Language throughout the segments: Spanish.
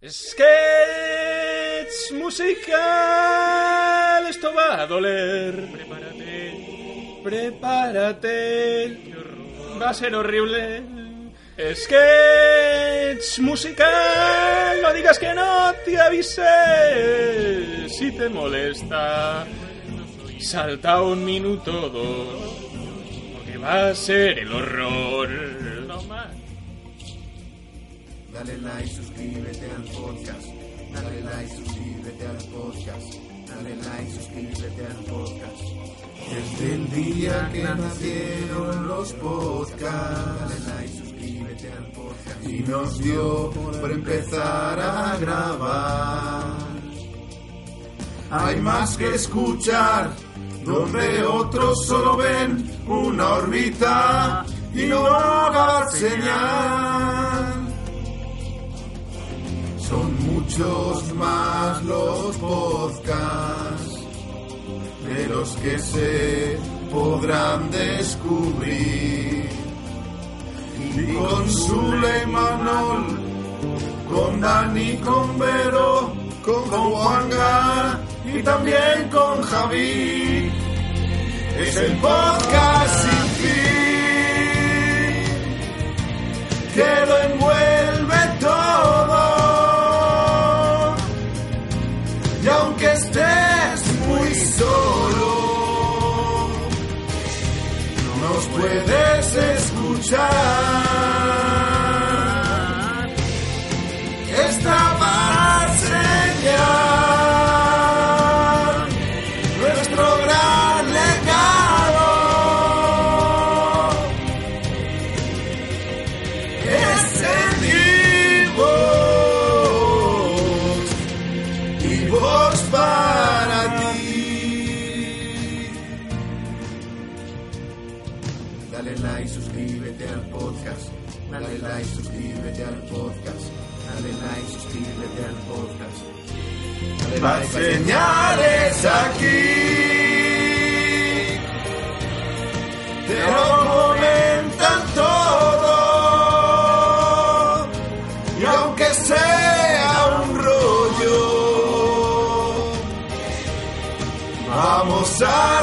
Sketch musical, esto va a doler. Prepárate, prepárate, va a ser horrible. Sketch musical, no digas que no te avisé. Si te molesta, salta un minuto o dos, porque va a ser el horror. Dale like, suscríbete al podcast. Dale like, suscríbete al podcast. Dale like, suscríbete al podcast. Desde el día que nacieron los podcasts. Dale like, suscríbete al podcast. Y nos dio por empezar a grabar. Hay más que escuchar, donde otros solo ven una órbita y no dar señal. Muchos más los podcasts de los que se podrán descubrir. Y con Zule y con Dani, con Vero, con Juanga y también con Javi. Es el podcast sin fin que lo envuelve puedes escuchar. Señales aquí. Te lo comentan todo. Y aunque sea un rollo, vamos a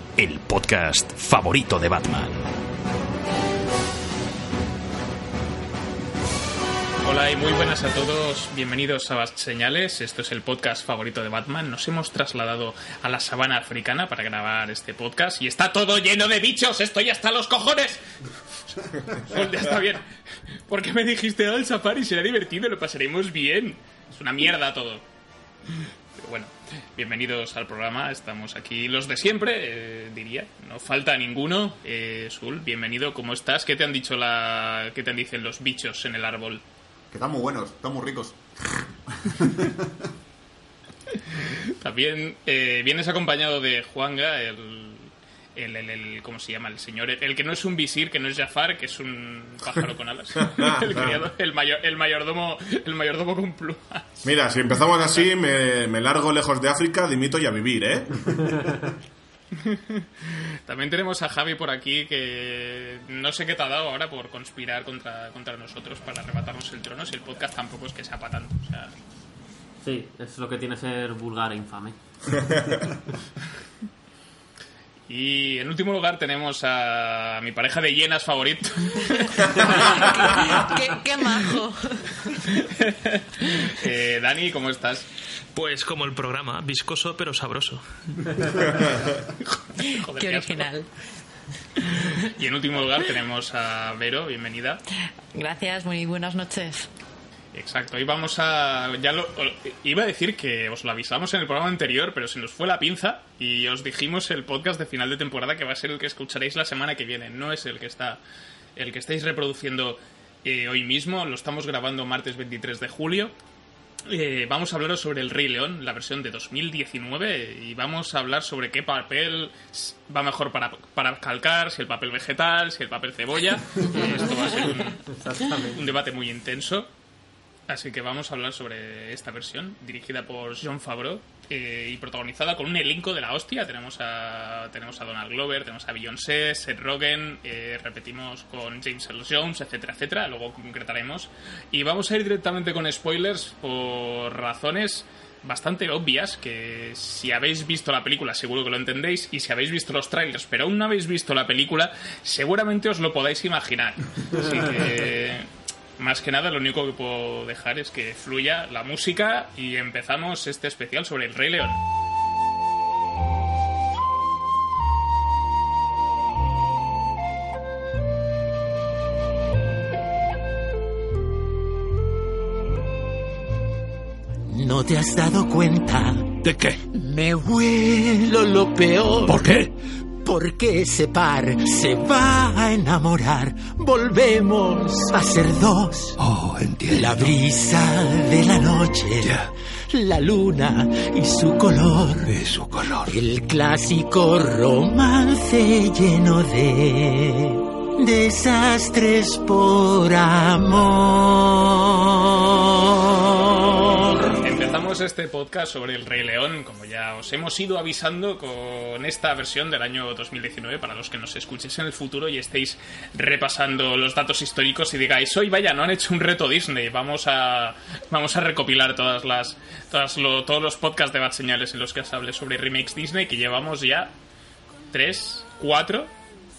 el podcast favorito de Batman. Hola y muy buenas a todos, bienvenidos a Bast Señales, esto es el podcast favorito de Batman, nos hemos trasladado a la sabana africana para grabar este podcast y está todo lleno de bichos, estoy hasta los cojones. Pues ya está bien, ¿por qué me dijiste al safari? Será divertido, lo pasaremos bien, es una mierda todo. Bueno, bienvenidos al programa, estamos aquí los de siempre, eh, diría, no falta ninguno. Eh, Sul, bienvenido, ¿cómo estás? ¿Qué te han dicho la... qué te dicen los bichos en el árbol? Que están muy buenos, están muy ricos. También eh, vienes acompañado de Juanga, el, el, el, el- ¿Cómo se llama? El señor. El, el que no es un visir, que no es Jafar, que es un pájaro con alas. el, criado, el, mayor, el, mayordomo, el mayordomo con plumas. Mira, si empezamos así, me, me largo lejos de África, dimito y a vivir, ¿eh? También tenemos a Javi por aquí, que no sé qué te ha dado ahora por conspirar contra, contra nosotros para arrebatarnos el trono. Si el podcast tampoco es que sea para tanto. O sea, Sí, es lo que tiene ser vulgar e infame. Y en último lugar tenemos a mi pareja de hienas favorito. qué, qué majo. Eh, Dani, ¿cómo estás? Pues como el programa, viscoso pero sabroso. Joder, Qué original. Y en último lugar tenemos a Vero, bienvenida. Gracias, muy buenas noches. Exacto, y vamos a... Ya lo, iba a decir que os lo avisamos en el programa anterior, pero se nos fue la pinza y os dijimos el podcast de final de temporada que va a ser el que escucharéis la semana que viene, no es el que está el que estáis reproduciendo eh, hoy mismo, lo estamos grabando martes 23 de julio. Eh, vamos a hablar sobre el Rey León, la versión de 2019, y vamos a hablar sobre qué papel va mejor para, para calcar, si el papel vegetal, si el papel cebolla. Esto va a ser un, un debate muy intenso. Así que vamos a hablar sobre esta versión, dirigida por John Favreau eh, y protagonizada con un elenco de la hostia. Tenemos a, tenemos a Donald Glover, tenemos a Beyoncé, Seth Rogen, eh, repetimos con James Earl Jones, etcétera, etcétera. Luego concretaremos. Y vamos a ir directamente con spoilers por razones bastante obvias que si habéis visto la película seguro que lo entendéis y si habéis visto los trailers pero aún no habéis visto la película seguramente os lo podáis imaginar así que más que nada lo único que puedo dejar es que fluya la música y empezamos este especial sobre el Rey León ¿No te has dado cuenta? ¿De qué? Me huelo lo peor. ¿Por qué? Porque ese par se va a enamorar. Volvemos a ser dos. Oh, entiendo. La brisa de la noche. Ya. La luna y su color. De su color. El clásico romance lleno de desastres por amor. Este podcast sobre el Rey León, como ya os hemos ido avisando con esta versión del año 2019, para los que nos escuchéis en el futuro y estéis repasando los datos históricos y digáis, hoy vaya, no han hecho un reto Disney, vamos a, vamos a recopilar todas las, todas lo- todos los podcasts de Bad Señales en los que os hable sobre remakes Disney, que llevamos ya tres, cuatro,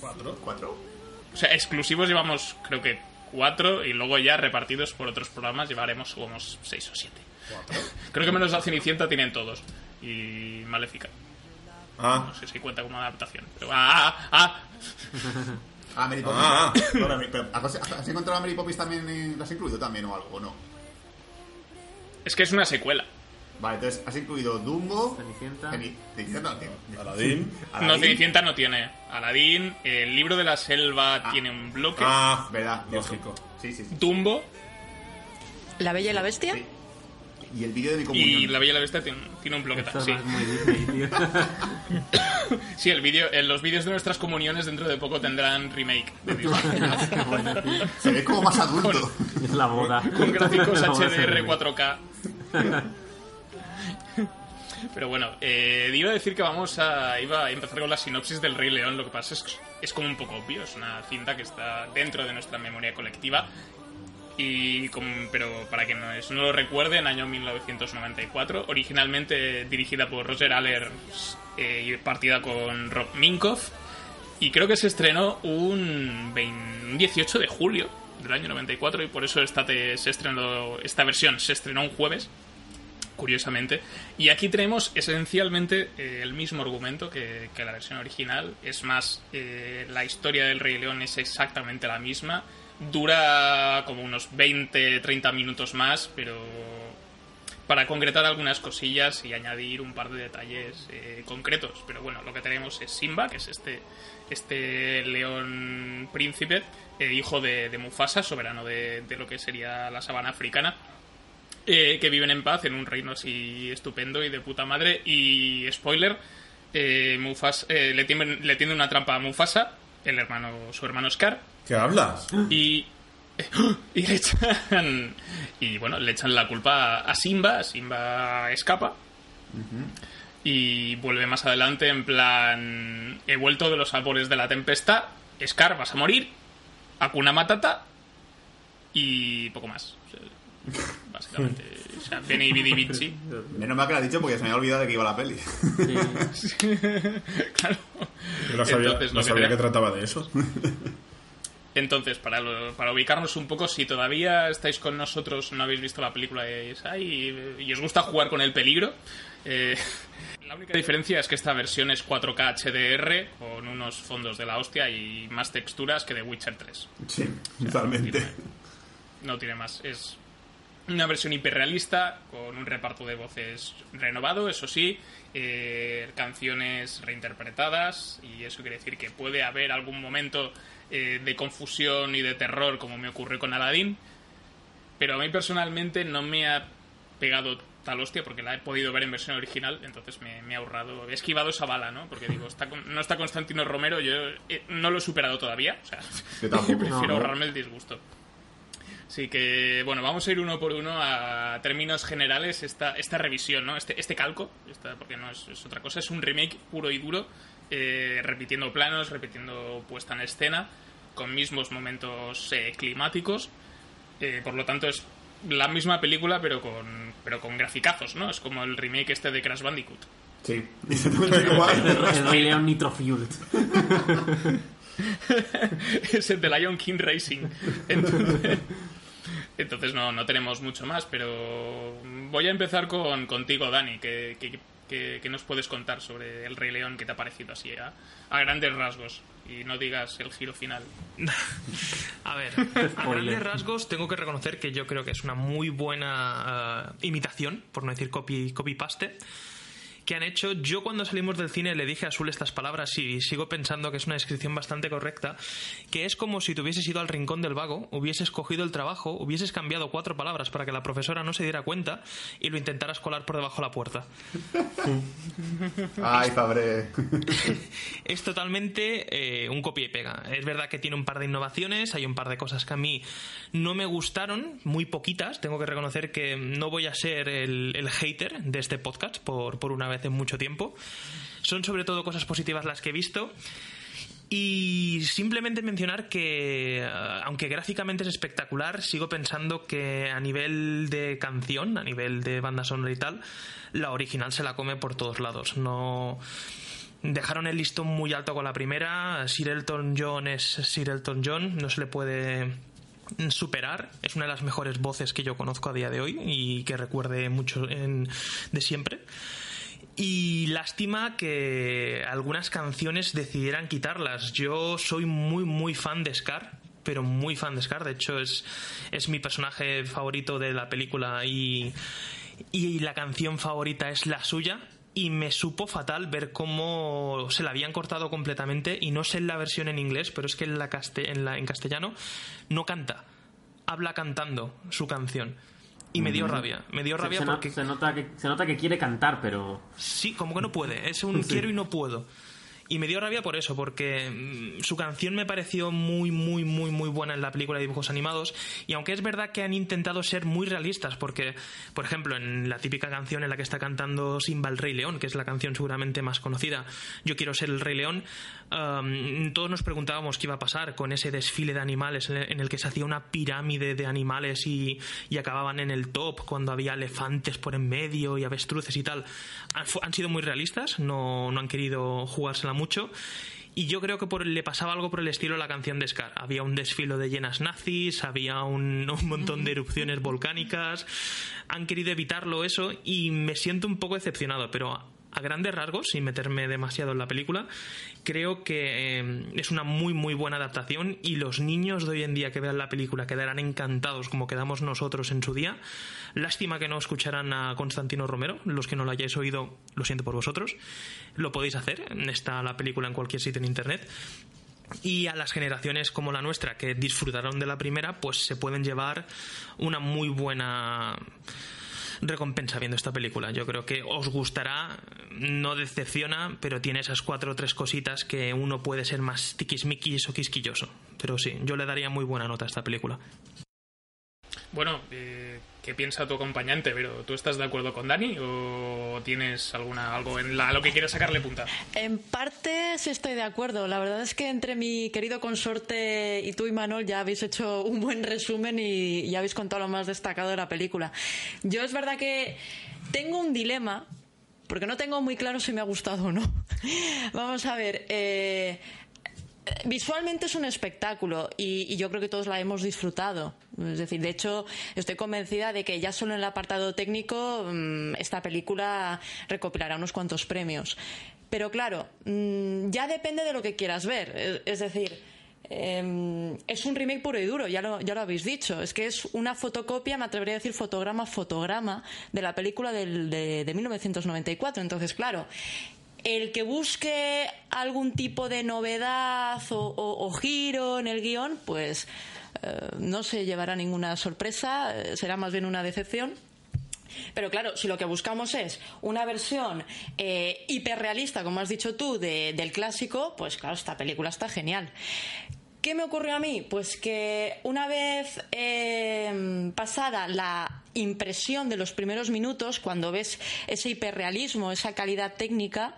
¿Cuatro? ¿Cuatro? o sea, exclusivos llevamos creo que cuatro y luego ya repartidos por otros programas llevaremos como seis o siete. Creo que menos la Cenicienta tienen todos. Y Maléfica. Ah, No sé si cuenta como adaptación. Pero, ah, ah, ah. Ah, Mary Poppins. Ah. Ahora, pero, ¿has, has encontrado a Mary Poppins también? ¿Las has incluido también o algo? ¿O no? Es que es una secuela. Vale, entonces has incluido Dumbo. Cenicienta. Ceni- Cenicienta no tiene. Aladín. No, Aladdin. Cenicienta no tiene. Aladín, el libro de la selva tiene un bloque. Ah, ¿Verdad? lógico. Sí, sí, sí. Dumbo ¿La Bella y la Bestia? Sí. Y el vídeo de mi comunión. y La Bella y la Bestia tiene, tiene un bloque Disney, tío. Sí, el vídeo, en los vídeos de nuestras comuniones dentro de poco tendrán remake de Disney. Bueno. Se ve como más adulto. Es la boda. con gráficos HDR se ve. 4K. Pero bueno, eh, iba a decir que vamos a, iba a empezar con la sinopsis del Rey León. Lo que pasa es que es como un poco obvio. Es una cinta que está dentro de nuestra memoria colectiva. Y pero para quien no, no lo recuerde, en año 1994, originalmente dirigida por Roger Allers eh, y partida con Rob Minkoff. Y creo que se estrenó un, 20 un 18 de julio del año 94 y por eso esta, se estrenó, esta versión se estrenó un jueves, curiosamente. Y aquí tenemos esencialmente eh, el mismo argumento que, que la versión original. Es más, eh, la historia del Rey León es exactamente la misma. Dura como unos 20-30 minutos más, pero para concretar algunas cosillas y añadir un par de detalles eh, concretos. Pero bueno, lo que tenemos es Simba, que es este, este león príncipe, eh, hijo de, de Mufasa, soberano de, de lo que sería la sabana africana. eh, que viven en paz en un reino así estupendo y de puta madre. Y spoiler, eh, Mufasa, eh, le, tiende, le tiende una trampa a Mufasa, el hermano, su hermano Scar, ¿Qué hablas? y y le echan y bueno le echan la culpa a Simba Simba escapa. Y vuelve más adelante en plan he vuelto de los albores de la tempestad Scar vas a morir Hakuna Matata y poco más básicamente. O sea, Vidi Vici. Menos mal que lo ha dicho porque se me había olvidado de que iba la peli. claro. Yo no sabía, Entonces, no lo que sabía te- que trataba de eso. Entonces, para, lo- para ubicarnos un poco, si todavía estáis con nosotros, no habéis visto la película de Isai y, y os gusta jugar con el peligro, eh, la única diferencia es que esta versión es 4K HDR con unos fondos de la hostia y más texturas que de Witcher 3. Sí, totalmente. No tiene más. Es una versión hiperrealista con un reparto de voces renovado, eso sí, eh, canciones reinterpretadas y eso quiere decir que puede haber algún momento eh, de confusión y de terror como me ocurrió con Aladdin, pero a mí personalmente no me ha pegado tal hostia porque la he podido ver en versión original, entonces me, me he ahorrado, he esquivado esa bala, ¿no? Porque digo, está con- no está Constantino Romero, yo eh, no lo he superado todavía, o sea, tampoco. prefiero No. ahorrarme el disgusto. Así que, bueno, vamos a ir uno por uno a términos generales esta, esta revisión, ¿no? Este, este calco, esta- porque no es, es otra cosa, es un remake puro y duro, eh, repitiendo planos, repitiendo puesta en escena, con mismos momentos eh, climáticos. Eh, por lo tanto, es la misma película, pero con, pero con graficazos, ¿no? Es como el remake este de Crash Bandicoot. Sí, exactamente igual. Rey León Nitro Fueled. es el de Lion King Racing. Entonces, entonces no, no tenemos mucho más, pero voy a empezar con, contigo, Dani, que, que, que- que nos puedes contar sobre el Rey León que te ha parecido así a, a grandes rasgos. Y no digas el giro final. A ver, a grandes rasgos tengo que reconocer que yo creo que es una muy buena eh, imitación, por no decir copy, copy-paste, que han hecho. Yo cuando salimos del cine le dije a Azul estas palabras y sigo pensando que es una descripción bastante correcta, que es como si te hubieses ido al rincón del vago, hubieses cogido el trabajo, hubieses cambiado cuatro palabras para que la profesora no se diera cuenta y lo intentaras colar por debajo de la puerta. Ay, Fabre. Es totalmente eh, un copia y pega. Es verdad que tiene un par de innovaciones, hay un par de cosas que a mí no me gustaron, muy poquitas. Tengo que reconocer que no voy a ser el, el hater de este podcast por, por una vez en mucho tiempo. Son sobre todo cosas positivas las que he visto. Y simplemente mencionar que, eh, aunque gráficamente es espectacular, sigo pensando que a nivel de canción, a nivel de banda sonora y tal, la original se la come por todos lados. No. Dejaron el listón muy alto con la primera. Sir Elton John es Sir Elton John, no se le puede superar. Es una de las mejores voces que yo conozco a día de hoy y que recuerde mucho de siempre. Y lástima que algunas canciones decidieran quitarlas. Yo soy muy, muy fan de Scar, pero muy fan de Scar. De hecho, es, es mi personaje favorito de la película y, y la canción favorita es la suya. Y me supo fatal ver cómo se la habían cortado completamente. Y no sé en la versión en inglés, pero es que en, la en, la, en castellano no canta. Habla cantando su canción. Y me dio rabia. Me dio Se- rabia se, no- porque se nota que, se nota que quiere cantar, pero. Sí, como que no puede. Es un Sí. quiero y no puedo. Y me dio rabia por eso, porque mm, su canción me pareció muy, muy, muy, muy buena en la película de dibujos animados. Y aunque es verdad que han intentado ser muy realistas, porque, por ejemplo, en la típica canción en la que está cantando Simba el Rey León, que es la canción seguramente más conocida, Yo quiero ser el Rey León, um, todos nos preguntábamos qué iba a pasar con ese desfile de animales en el, que se hacía una pirámide de animales y, y acababan en el top cuando había elefantes por en medio y avestruces y tal. Han, han sido muy realistas, no, no han querido jugársela mucho. Y yo creo que por- le pasaba algo por el estilo a la canción de Scar. Había un desfilo de llenas nazis, había un, un montón de erupciones volcánicas. Han querido evitarlo eso y me siento un poco decepcionado, pero a grandes rasgos, sin meterme demasiado en la película, creo que eh, es una muy muy buena adaptación y los niños de hoy en día que vean la película quedarán encantados como quedamos nosotros en su día. Lástima que no escucharan a Constantino Romero, los que no lo hayáis oído, lo siento por vosotros. Lo podéis hacer, está la película en cualquier sitio en internet. Y a las generaciones como la nuestra que disfrutaron de la primera, pues se pueden llevar una muy buena recompensa viendo esta película. Yo creo que os gustará, no decepciona, pero tiene esas cuatro o tres cositas que uno puede ser más tiquismiquis o quisquilloso. Pero sí, yo le daría muy buena nota a esta película. Bueno, eh, ¿qué piensa tu acompañante? Pero ¿tú estás de acuerdo con Dani o tienes alguna algo en a lo que quieras sacarle punta? En parte sí estoy de acuerdo. La verdad es que entre mi querido consorte y tú y Manol ya habéis hecho un buen resumen y ya habéis contado lo más destacado de la película. Yo es verdad que tengo un dilema porque no tengo muy claro si me ha gustado o no. Vamos a ver. eh, Visualmente es un espectáculo y, yo creo que todos la hemos disfrutado. Es decir, de hecho, estoy convencida de que ya solo en el apartado técnico mm, esta película recopilará unos cuantos premios. Pero claro, mm, ya depende de lo que quieras ver. Es, decir, eh, es un remake puro y duro, ya lo, ya lo habéis dicho. Es que es una fotocopia, me atrevería a decir fotograma, fotograma, de la película del- de, de 1994. Entonces, claro, el que busque algún tipo de novedad o, giro en el guion, pues eh, no se llevará ninguna sorpresa, eh, será más bien una decepción. Pero claro, si lo que buscamos es una versión eh, hiperrealista, como has dicho tú, de- del clásico, pues claro, esta película está genial. ¿Qué me ocurrió a mí? Pues que una vez eh, pasada la impresión de los primeros minutos, cuando ves ese hiperrealismo, esa calidad técnica,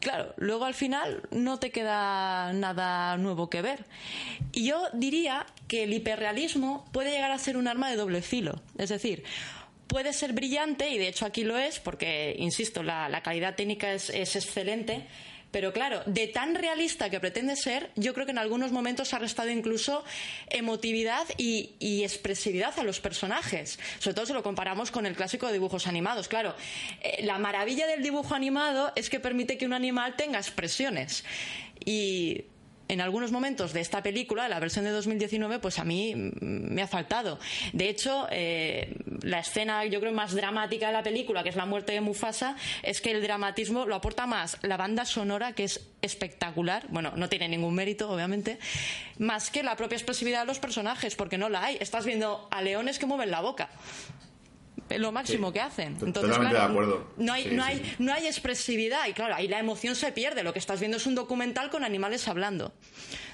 claro, luego al final no te queda nada nuevo que ver. Y yo diría que el hiperrealismo puede llegar a ser un arma de doble filo. Es decir, puede ser brillante, y de hecho aquí lo es, porque, insisto, la, calidad técnica es excelente. Pero claro, de tan realista que pretende ser, yo creo que en algunos momentos ha restado incluso emotividad y, expresividad a los personajes. Sobre todo si lo comparamos con el clásico de dibujos animados. Claro, eh, la maravilla del dibujo animado es que permite que un animal tenga expresiones. Y en algunos momentos de esta película, la versión de 2019, pues a mí me ha faltado. De hecho, eh, la escena, yo creo, más dramática de la película, que es la muerte de Mufasa, es que el dramatismo lo aporta más la banda sonora, que es espectacular. Bueno, no tiene ningún mérito, obviamente, más que la propia expresividad de los personajes, porque no la hay. Estás viendo a leones que mueven la boca. Lo máximo Sí, que hacen. to- Entonces, totalmente claro, de acuerdo. No hay, Sí, no, hay, sí. no hay expresividad y claro, ahí la emoción se pierde. Lo que estás viendo es un documental con animales hablando.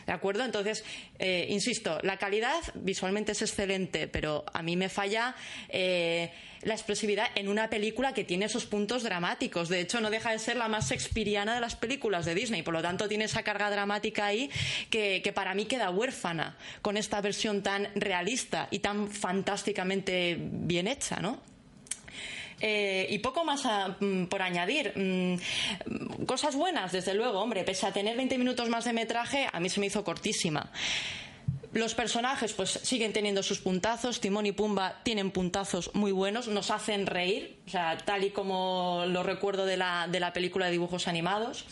¿De acuerdo? Entonces, eh, insisto, la calidad visualmente es excelente, pero a mí me falla eh, la expresividad en una película que tiene esos puntos dramáticos. De hecho, no deja de ser la más shakespeariana de las películas de Disney. Por lo tanto, tiene esa carga dramática ahí que, que para mí queda huérfana con esta versión tan realista y tan fantásticamente bien hecha, ¿no? Eh, y poco más mm, por añadir. Mm, cosas buenas, desde luego, hombre. Pese a tener 20 minutos más de metraje, a mí se me hizo cortísima. Los personajes pues siguen teniendo sus puntazos, Timón y Pumba tienen puntazos muy buenos, nos hacen reír, o sea, tal y como lo recuerdo de la, de la película de dibujos animados.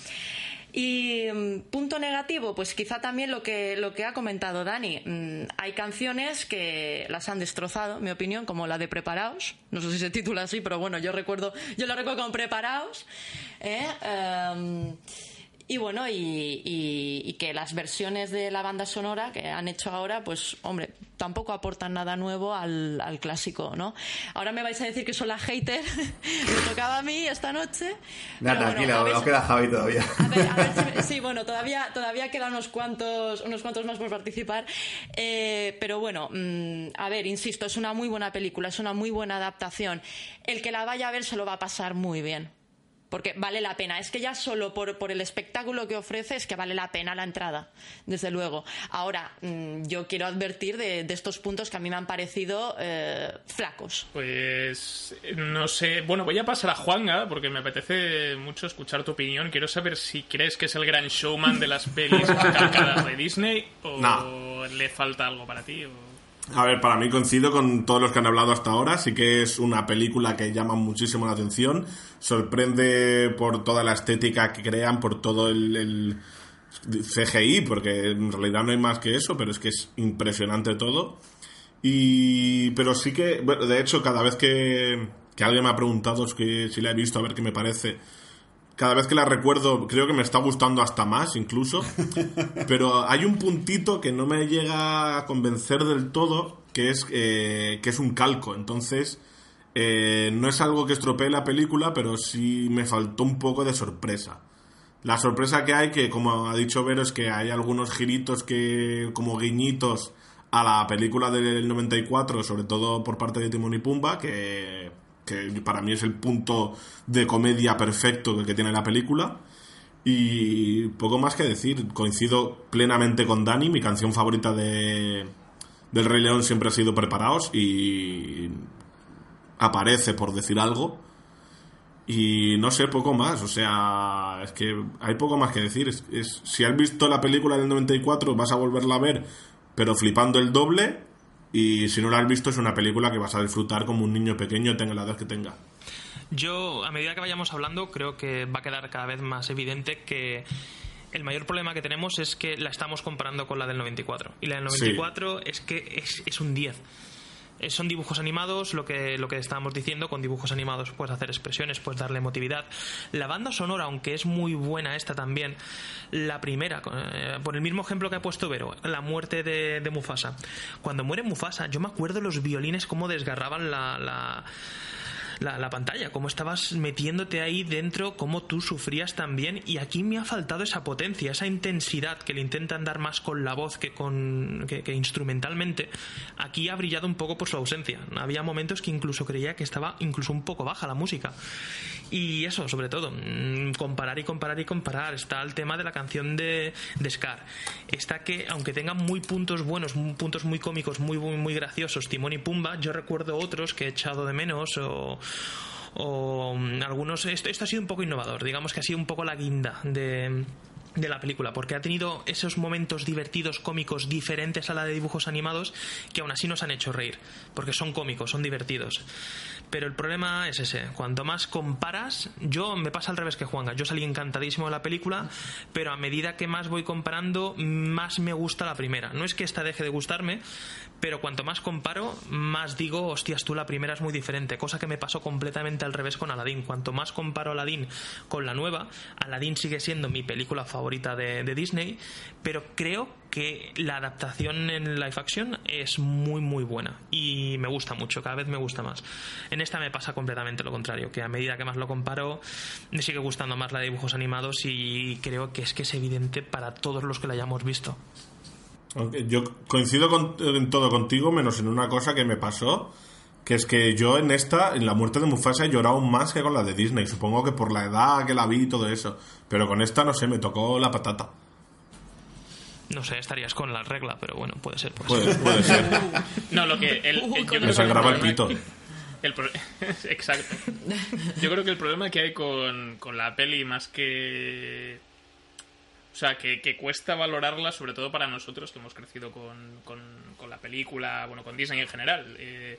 Y mm, punto negativo, pues quizá también lo que, lo que ha comentado Dani. Mm, hay canciones que las han destrozado, en mi opinión, como la de Preparaos. No sé si se titula así, pero bueno, yo recuerdo, yo la recuerdo como Preparaos. ¿eh? Em, y bueno, y, y- y que las versiones de la banda sonora que han hecho ahora, pues hombre, tampoco aportan nada nuevo al, al clásico, ¿no? Ahora me vais a decir que soy la hater, me tocaba a mí esta noche. Nada, bueno, tranquila, nos si- queda Javi todavía. a ver, a ver sí, bueno, todavía, todavía quedan unos cuantos, unos cuantos más por participar. Eh, pero bueno, mm, a ver, insisto, es una muy buena película, es una muy buena adaptación. El que la vaya a ver se lo va a pasar muy bien. Porque vale la pena. Es que ya solo por, por el espectáculo que ofrece es que vale la pena la entrada, desde luego. Ahora, mm, yo quiero advertir de, de estos puntos que a mí me han parecido eh, flacos. Pues no sé. Bueno, voy a pasar a Juanga porque me apetece mucho escuchar tu opinión. Quiero saber si crees que es el gran showman de las pelis calcadas de Disney o No. le falta algo para ti. o- A ver, para mí coincido con todos los que han hablado hasta ahora. Sí que es una película que llama muchísimo la atención. Sorprende por toda la estética que crean, por todo el, CGI, porque en realidad no hay más que eso, pero es que es impresionante todo. Y, pero sí que, bueno, de hecho, cada vez que, que alguien me ha preguntado es si la he visto, a ver qué me parece, cada vez que la recuerdo creo que me está gustando hasta más incluso. Pero hay un puntito que no me llega a convencer del todo que es eh, que es un calco. Entonces eh, no es algo que estropee la película pero sí me faltó un poco de sorpresa. La sorpresa que hay que como ha dicho Vero es que hay algunos giritos que como guiñitos a la película del 94, sobre todo por parte de Timón y Pumba, que, que para mí es el punto de comedia perfecto que, tiene la película. Y poco más que decir, coincido plenamente con Dani, mi canción favorita de, del Rey León siempre ha sido Preparaos y aparece por decir algo. Y no sé, poco más, o sea, es que hay poco más que decir. Es- si has visto la película del 94 vas a volverla a ver, pero flipando el doble. Y si no la has visto es una película que vas a disfrutar como un niño pequeño, tenga la edad que tenga. Yo, a medida que vayamos hablando, creo que va a quedar cada vez más evidente que el mayor problema que tenemos es que la estamos comparando con la del 94. Y la del Sí. 94 es que es, es un 10. Eh, Son dibujos animados, lo que, lo que estábamos diciendo, con dibujos animados puedes hacer expresiones, puedes darle emotividad. La banda sonora, aunque es muy buena esta también, la primera, eh, por el mismo ejemplo que ha puesto Vero, la muerte de, Mufasa. Cuando muere Mufasa, yo me acuerdo los violines cómo desgarraban la- la, la, la pantalla, cómo estabas metiéndote ahí dentro, cómo tú sufrías también. Y aquí me ha faltado esa potencia, esa intensidad que le intentan dar más con la voz que, con, que, instrumentalmente. Aquí ha brillado un poco por su ausencia. Había momentos que incluso creía que estaba incluso un poco baja la música. Y eso, sobre todo, mm, comparar y comparar y comparar. Está el tema de la canción de, Scar. Está que, aunque tengan muy puntos buenos, puntos muy cómicos, muy, muy, muy graciosos, Timón y Pumba, yo recuerdo otros que he echado de menos o o mm, algunos esto, esto ha sido un poco innovador digamos que ha sido un poco la guinda de de la película, porque ha tenido esos momentos divertidos, cómicos, diferentes a la de dibujos animados, que aún así nos han hecho reír, porque son cómicos, son divertidos. Pero el problema es ese, cuanto más comparas, yo me pasa al revés que Juanga, yo salí encantadísimo de la película, pero a medida que más voy comparando, más me gusta la primera. No es que esta deje de gustarme, pero cuanto más comparo, más digo, hostias, tú la primera es muy diferente, cosa que me pasó completamente al revés con Aladdin. Cuanto más comparo Aladdin con la nueva, Aladdin sigue siendo mi película favorita de, de Disney, pero creo que la adaptación en live action es muy muy buena y me gusta mucho, cada vez me gusta más. En esta me pasa completamente lo contrario, que a medida que más lo comparo me sigue gustando más la de dibujos animados y creo que es que es evidente para todos los que la hayamos visto. Yo coincido con- en todo contigo, menos en una cosa que me pasó, que es que yo en esta, en la muerte de Mufasa, he llorado más que con la de Disney. Supongo que por la edad que la vi y todo eso. Pero con esta, no sé, me tocó la patata. No sé, estarías con la regla, pero bueno, puede ser. Puede, Puede, ser. puede ser. No, lo que. El, el- yo creo Me sangraba el pito. el pro- Exacto. Yo creo que el problema que hay con, con la peli, más que. O sea, que, que cuesta valorarla, sobre todo para nosotros que hemos crecido con, con, con la película, bueno, con Disney en general. eh,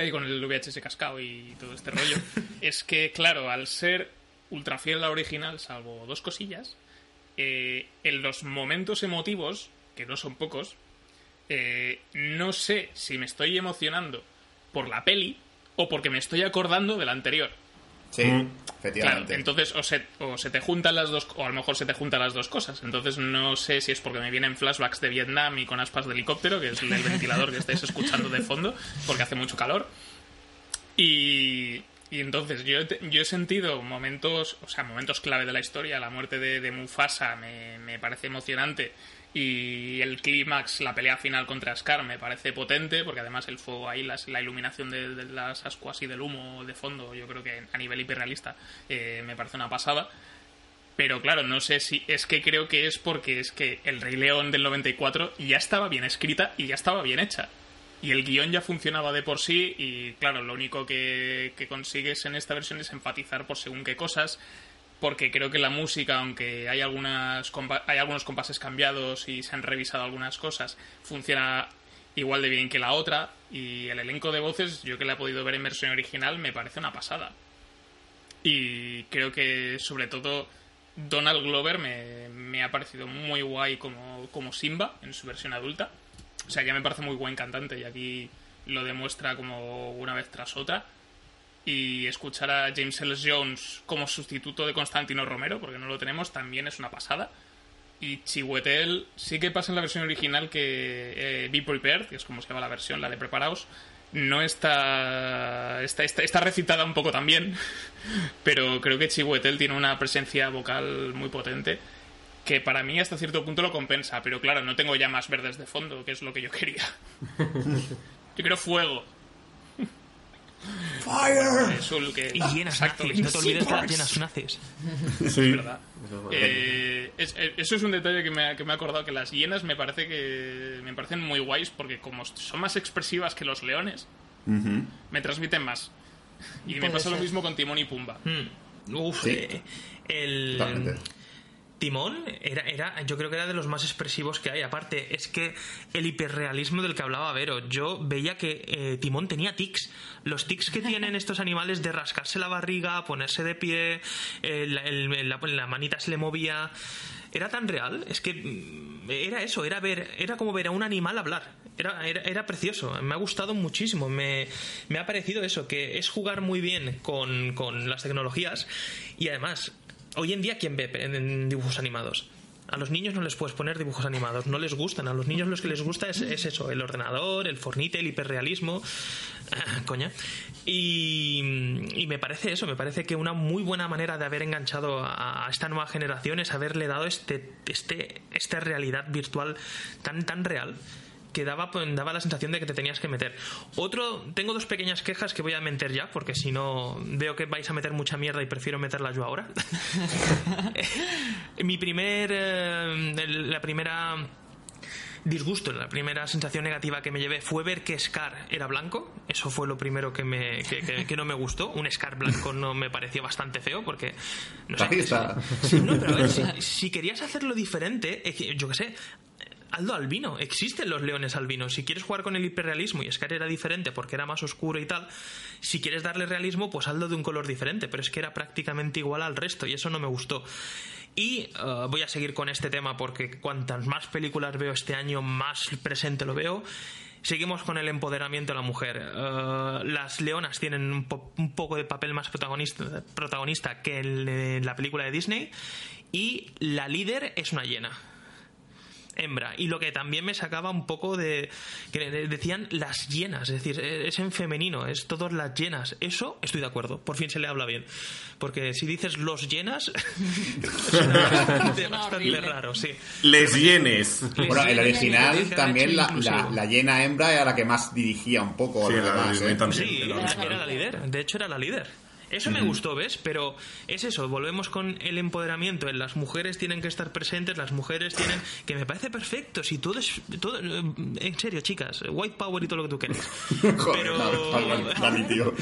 y con el VHS cascado y todo este rollo, es que, claro, al ser ultra fiel a la original, salvo dos cosillas, eh, en los momentos emotivos, que no son pocos, eh, no sé si me estoy emocionando por la peli o porque me estoy acordando de la anterior. Sí, Mm. Claro, efectivamente. entonces o se, o se te juntan las dos, o a lo mejor se te juntan las dos cosas. Entonces no sé si es porque me vienen flashbacks de Vietnam y con aspas de helicóptero, que es el ventilador que estáis escuchando de fondo, porque hace mucho calor. Y, y entonces yo, he te- yo he sentido momentos, o sea, momentos clave de la historia. La muerte de, de Mufasa me, me parece emocionante. Y el clímax, la pelea final contra Scar, me parece potente, porque además el fuego ahí, la iluminación de, de las ascuas y del humo de fondo, yo creo que a nivel hiperrealista eh, me parece una pasada. Pero claro, no sé si es que creo que es porque es que el Rey León del 94 ya estaba bien escrita y ya estaba bien hecha. Y el guion ya funcionaba de por sí y claro, lo único que, que consigues en esta versión es enfatizar por según qué cosas, porque creo que la música, aunque hay, algunas, hay algunos compases cambiados y se han revisado algunas cosas, funciona igual de bien que la otra y el elenco de voces, yo que la he podido ver en versión original, me parece una pasada. Y creo que sobre todo Donald Glover me, me ha parecido muy guay como, como Simba en su versión adulta. O sea, ya me parece muy buen cantante y aquí lo demuestra como una vez tras otra. Y escuchar a James L. Jones como sustituto de Constantino Romero, porque no lo tenemos, también es una pasada. Y Chiwetel sí que pasa en la versión original que eh, Be Prepared, que es como se llama la versión, la de Preparaos, no está, está, está, está recitada un poco también, pero creo que Chiwetel tiene una presencia vocal muy potente que para mí hasta cierto punto lo compensa, pero claro, no tengo llamas verdes de fondo, que es lo que yo quería. yo quiero fuego. ¡Fire! Eso es lo que... Y llenas Exacto, nazis, no te olvides de las Seaports. llenas nazis. Sí. verdad. Eh, es- eh, eso es un detalle que me, ha- que me he acordado que las hienas me parece que me parecen muy guays porque como son más expresivas que los leones me transmiten más y me pasa lo mismo con Timón y Pumba Mm. Uf, Sí. eh, el Totalmente. Timón era, era, yo creo que era de los más expresivos que hay. Aparte, es que el hiperrealismo del que hablaba Vero, yo veía que eh, Timón tenía tics. Los tics que tienen estos animales de rascarse la barriga, ponerse de pie, la, la manita se le movía. Era tan real, es que mm, era eso, era ver, era como ver a un animal hablar. Era, era, era precioso, me ha gustado muchísimo. Me, me ha parecido eso, que es jugar muy bien con, con las tecnologías y además, hoy en día, ¿quién ve en- dibujos animados? A los niños no les puedes poner dibujos animados, no les gustan. A los niños los que les gusta es, es eso, el ordenador, el fornite, el hiperrealismo. Ah, coña. Y, y me parece eso, me parece que una muy buena manera de haber enganchado a, a esta nueva generación es haberle dado este, este, esta realidad virtual tan, tan real que daba, pues, daba la sensación de que te tenías que meter. Otro, tengo dos pequeñas quejas que voy a meter ya, porque si no veo que vais a meter mucha mierda y prefiero meterla yo ahora. Mi primer, eh, la primera disgusto, la primera sensación negativa que me llevé fue ver que Scar era blanco. Eso fue lo primero que, me, que, que- que no me gustó. Un Scar blanco no me pareció bastante feo porque... No sé. Sí, no, pero a ver, si, si querías hacerlo diferente, eh, que- yo qué sé, hazlo albino. Existen los leones albinos. Si quieres jugar con el hiperrealismo y Scar era diferente porque era más oscuro y tal, si quieres darle realismo, pues hazlo de un color diferente. Pero es que era prácticamente igual al resto y eso no me gustó. Y eh, voy a seguir con este tema porque cuantas más películas veo este año, más presente lo veo. Seguimos con el empoderamiento de la mujer. Eh, las leonas tienen un, po- un poco de papel más protagonista, protagonista que en la película de Disney. Y la líder es una hiena hembra. Y lo que también me sacaba un poco de. que decían las llenas, es decir, es en femenino, es todas las llenas. Eso estoy de acuerdo, por fin se le habla bien. Porque si dices los llenas, suena bastante, raro, sí. Les llenes. Bueno, el original también la, la, la llena hembra era la que más dirigía un poco a Sí, los la demás, Disney ¿eh? también. Sí, el era, original. era la líder. De hecho, era la líder. Eso me gustó, ¿ves? Pero es eso, volvemos con el empoderamiento. En las mujeres tienen que estar presentes, las mujeres tienen. que me parece perfecto. Si todo es. Todo, en serio, chicas, white power y todo lo que tú quieras. Joder, Pero- tío.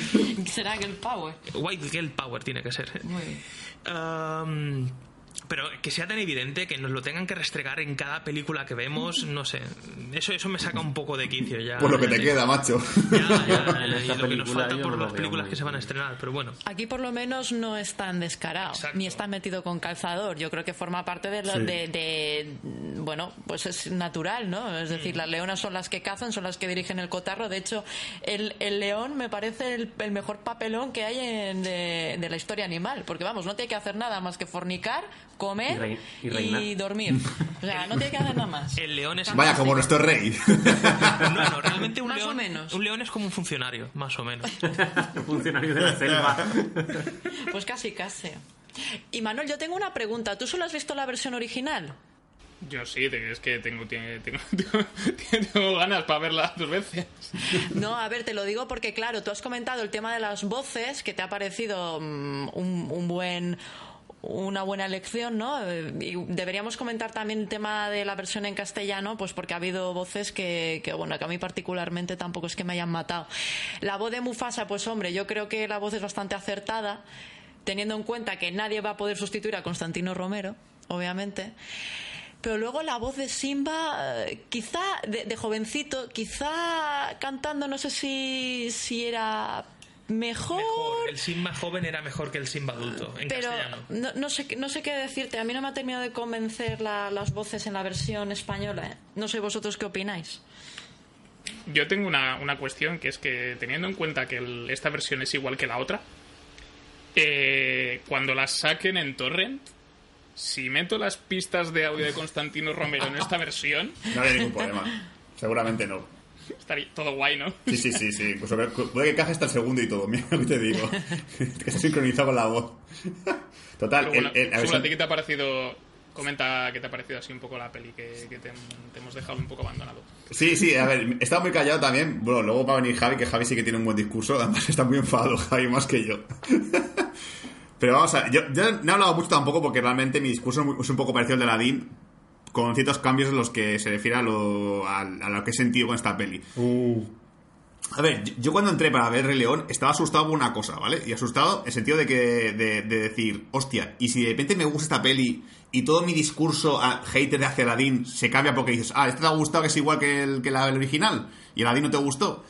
Será que el power. White girl power tiene que ser. Muy bien. Um, pero que sea tan evidente que nos lo tengan que restregar en cada película que vemos, no sé. Eso, eso me saca un poco de quicio ya. Pues lo que ya te queda, macho. Ya, ya, y lo que nos falta por no las películas que se van a estrenar, pero bueno. Aquí por lo menos no es tan descarado, Exacto. ni está metido con calzador. Yo creo que forma parte de, lo, Sí. de, de- bueno, pues es natural, ¿no? Es decir, las leonas son las que cazan, son las que dirigen el cotarro. De hecho, el, el león me parece el, el mejor papelón que hay en, de, de la historia animal, porque vamos, no tiene que hacer nada más que fornicar, comer Y dormir. O sea, no tiene que hacer nada más. El león es. Vaya, como nuestro rey. No, no, realmente un Más león. o menos. Un león es como un funcionario, más o menos. Funcionario de la selva. Pues casi, casi. Y Manuel, yo tengo una pregunta. ¿Tú solo has visto la versión original? yo sí es que tengo tiene- tengo, tengo, tengo ganas para verla dos veces No, a ver, te lo digo porque, claro, tú has comentado el tema de las voces, que te ha parecido mm, un, un buen una buena elección, ¿no? Eh, deberíamos comentar también el tema de la versión en castellano, pues porque ha habido voces que, que, bueno, que a mí particularmente tampoco es que me hayan matado. La voz de Mufasa, pues hombre, yo creo que la voz es bastante acertada, teniendo en cuenta que nadie va a poder sustituir a Constantino Romero, obviamente. Pero luego la voz de Simba, eh, quizá de, de jovencito, quizá cantando, no sé si, si era mejor, Mejor. El Simba joven era mejor que el Simba adulto, en pero castellano. no, no sé, qué- no sé qué decirte. A mí no me ha terminado de convencer la- las voces en la versión española. ¿eh? No sé vosotros qué opináis. yo tengo una, una cuestión que es que teniendo en cuenta que el- esta versión es igual que la otra eh, cuando las saquen en torrent si meto las pistas de audio de Constantino Romero en esta versión No había ningún problema. Seguramente no. Estaría todo guay, ¿no? Sí, sí, sí, sí. Pues sobre- puede que caje hasta el segundo y todo, mira lo que te digo. que está sincronizado con la voz. Total, Pero bueno, el- el- la Sula, ¿a ti qué te ha parecido Comenta qué te ha parecido así un poco la peli, que, que te, te hemos dejado un poco abandonado. Sí, sí, a ver, estaba muy callado también. Bueno, luego va a venir Javi, que Javi sí que tiene un buen discurso. Además, está muy enfadado Javi más que yo. Pero vamos a ver, yo, yo no he hablado mucho tampoco porque realmente mi discurso es muy- es un poco parecido al de Aladdin, con ciertos cambios en los que se refiere a lo, a, a lo que he sentido con esta peli. A ver, yo, yo cuando entré para ver Rey León estaba asustado por una cosa, ¿vale? Y asustado en el sentido de que de, de decir, hostia, y si de repente me gusta esta peli y todo mi discurso a hater de hacia Aladdin se cambia porque dices, ah, este te ha gustado que es igual que el, que la, el original y Aladdin no te gustó.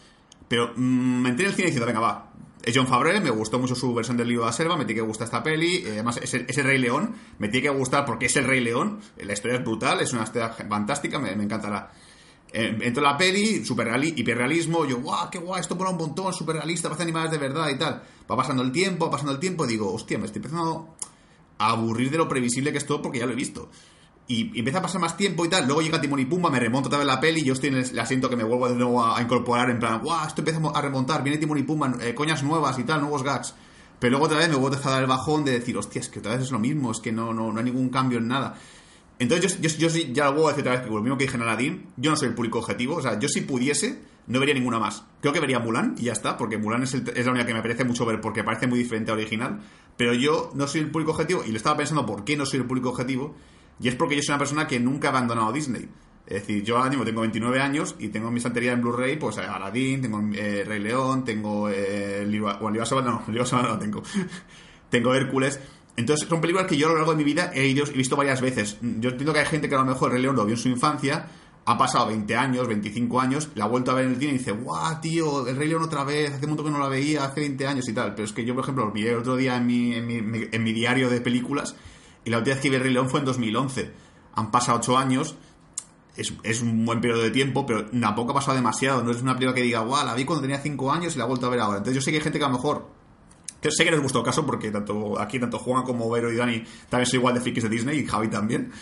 Pero mm, me entré en el cine diciendo, venga, va. Es John Favreau, me gustó mucho su versión del libro de la selva, me tiene que gustar esta peli. eh, Además, es el, Rey León, me tiene que gustar porque es el Rey León. La historia es brutal, es una historia fantástica, me, encantará. Eh, la peli, super hiperrealismo, yo, guau, qué guay, esto mola un montón, super realista, parece animales de verdad y tal. Va pasando el tiempo, va pasando el tiempo, y digo, hostia, me estoy empezando a aburrir de lo previsible que es todo porque ya lo he visto. Y, empieza a pasar más tiempo y tal. Luego llega Timón y Pumba, me remonto otra vez la peli y yo estoy en el, asiento que me vuelvo de nuevo a, a incorporar en plan, guau, esto empieza a remontar, viene Timón y Pumba, eh, coñas nuevas y tal, nuevos gags. Pero luego otra vez me vuelvo a dar el bajón de decir, hostia, es que otra vez es lo mismo, es que no, no, no hay ningún cambio en nada. Entonces yo, yo, yo ya lo voy a decir otra vez, que lo mismo que dije en Aladdin, yo no soy el público objetivo, o sea, yo si pudiese, no vería ninguna más. Creo que vería Mulan y ya está, porque Mulan es, el- es la única que me apetece mucho ver porque parece muy diferente al original, pero yo no soy el público objetivo y le estaba pensando por qué no soy el público objetivo, y es porque yo soy una persona que nunca ha abandonado Disney. Es decir, yo ahora mismo tengo 29 años y tengo en mi estantería en Blu-ray, pues eh, Aladdin, tengo eh, Rey León, tengo eh, libro, bueno, de Sabana no, Sabana no tengo. tengo Hércules. Entonces, son películas que yo a lo largo de mi vida he, ido- he visto varias veces. Yo entiendo que hay gente que a lo mejor Rey León lo vio en su infancia, ha pasado 20 años, 25 años, la ha vuelto a ver en el cine y dice, guau, tío, el Rey León otra vez, hace mucho que no la veía, hace 20 años y tal. Pero es que yo, por ejemplo, lo miré el otro día en mi, en mi, en mi diario de películas y la última vez que vi el Rey León fue en 2011. Han pasado 8 años, es, es un buen periodo de tiempo, pero tampoco ha pasado demasiado. No es una película que diga, guau, la vi cuando tenía 5 años y la he vuelto a ver ahora. Entonces yo sé que hay gente que a lo mejor sé que no es vuestro caso porque tanto aquí tanto Juan como Vero y Dani también son igual de frikis de Disney y Javi también.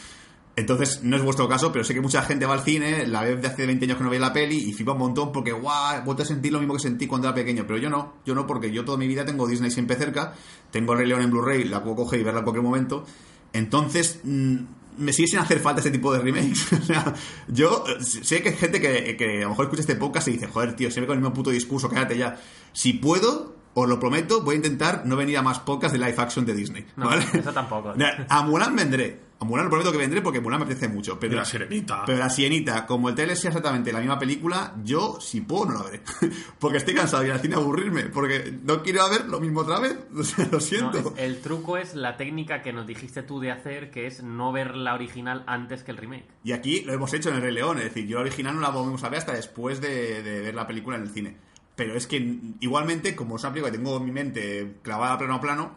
Entonces no es vuestro caso, pero sé que mucha gente va al cine, la ve de hace 20 años que no ve la peli y flipa un montón porque guau, he vuelto a sentir lo mismo que sentí cuando era pequeño, pero yo no, yo no porque yo toda mi vida tengo Disney siempre cerca, tengo el Rey León en Blu-ray, la puedo coger y verla en cualquier momento. Entonces, mm, me sigue sin hacer falta ese tipo de remakes. o sea, yo eh, sé que hay gente que, que a lo mejor escucha este podcast y dice, joder, tío, siempre con el mismo puto discurso, cállate ya. Si puedo, os lo prometo, voy a intentar no venir a más podcasts de live action de Disney. No, ¿vale? eso tampoco. A Mulan vendré. A Mulan lo prometo que vendré porque Mulan me apetece mucho. Pero Y la Sirenita. Pero la sirenita, como el trailer sea exactamente la misma película, yo, si puedo, no la veré. porque estoy cansado de ir al cine a aburrirme. Porque no quiero ver lo mismo otra vez. O sea, lo No, siento. es- el truco es la técnica que nos dijiste tú de hacer, que es no ver la original antes que el remake. Y aquí lo hemos hecho en el Rey León, es decir, yo la original no la volvemos a ver hasta después de, de ver la película en el cine. Pero es que igualmente, como es una película que tengo en mi mente clavada plano a plano,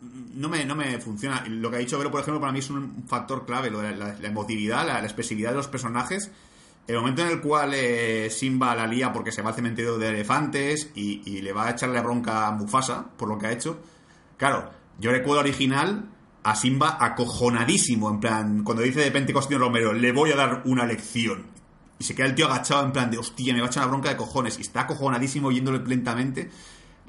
no me, no me funciona. Lo que ha dicho Vero, por ejemplo, para mí es un factor clave, lo de la, la emotividad, la, la expresividad de los personajes. El momento en el cual eh, Simba la lía porque se va al cementerio de elefantes y, y le va a echarle bronca a Mufasa por lo que ha hecho. Claro, yo recuerdo original a Simba acojonadísimo, en plan, cuando dice de repente Constantino Romero, le voy a dar una lección. Y se queda el tío agachado en plan de, hostia, me va a echar una bronca de cojones. Y está acojonadísimo yéndole lentamente.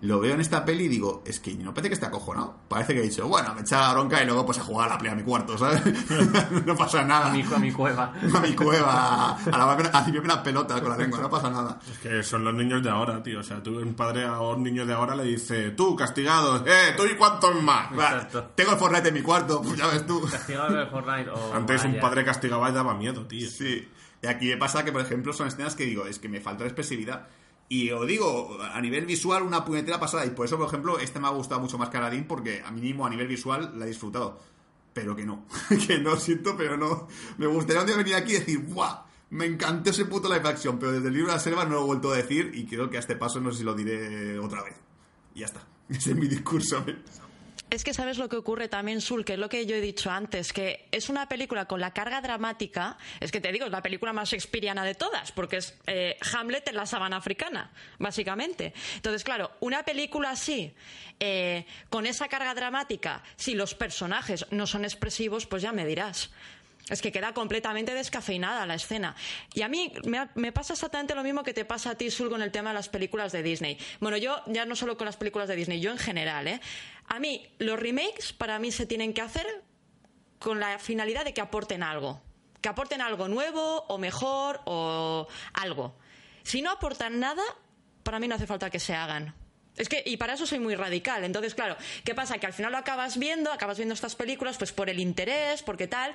Lo veo en esta peli y digo, es que no parece que esté acojonado. Parece que he dicho, bueno, me echa la bronca y luego pues a jugar a la play a mi cuarto, ¿sabes? no pasa nada. A mi, a mi cueva. A mi cueva, a, la, a limpiarme una pelota con la lengua, no pasa nada. Es que son los niños de ahora, tío. O sea, tú, un padre a un niño de ahora le dice, tú, castigado, eh, tú y cuántos más. Exacto. Tengo el Fortnite en mi cuarto, pues ya ves tú. Castigado del Fortnite o Antes un vaya. padre castigaba y daba miedo, tío. Sí. Y aquí me pasa que, por ejemplo, son escenas que digo, es que me falta la expresividad. Y os digo, a nivel visual, una puñetera pasada. Y por eso, por ejemplo, este me ha gustado mucho más que Aladdin, porque a mí mismo a nivel visual la he disfrutado. Pero que no. que no siento, pero no. Me gustaría un día venir aquí y decir, ¡guau! Me encantó ese puto live action, pero desde el libro de la selva no lo he vuelto a decir y creo que a este paso no sé si lo diré otra vez. Y ya está. Ese es mi discurso. Es que sabes lo que ocurre también, Sul, que es lo que yo he dicho antes, que es una película con la carga dramática, es que te digo, es la película más shakespeariana de todas, porque es eh, Hamlet en la sabana africana, básicamente. Entonces, claro, una película así, eh, con esa carga dramática, si los personajes no son expresivos, pues ya me dirás. Es que queda completamente descafeinada la escena. Y a mí me, pasa exactamente lo mismo que te pasa a ti, Sul, con el tema de las películas de Disney. Bueno, yo ya no solo con las películas de Disney, yo en general, ¿eh? A mí, los remakes para mí se tienen que hacer con la finalidad de que aporten algo. Que aporten algo nuevo o mejor o algo. Si no aportan nada, para mí no hace falta que se hagan. Es que, y para eso soy muy radical. Entonces, claro, ¿qué pasa? Que al final lo acabas viendo, acabas viendo estas películas, pues por el interés, porque tal,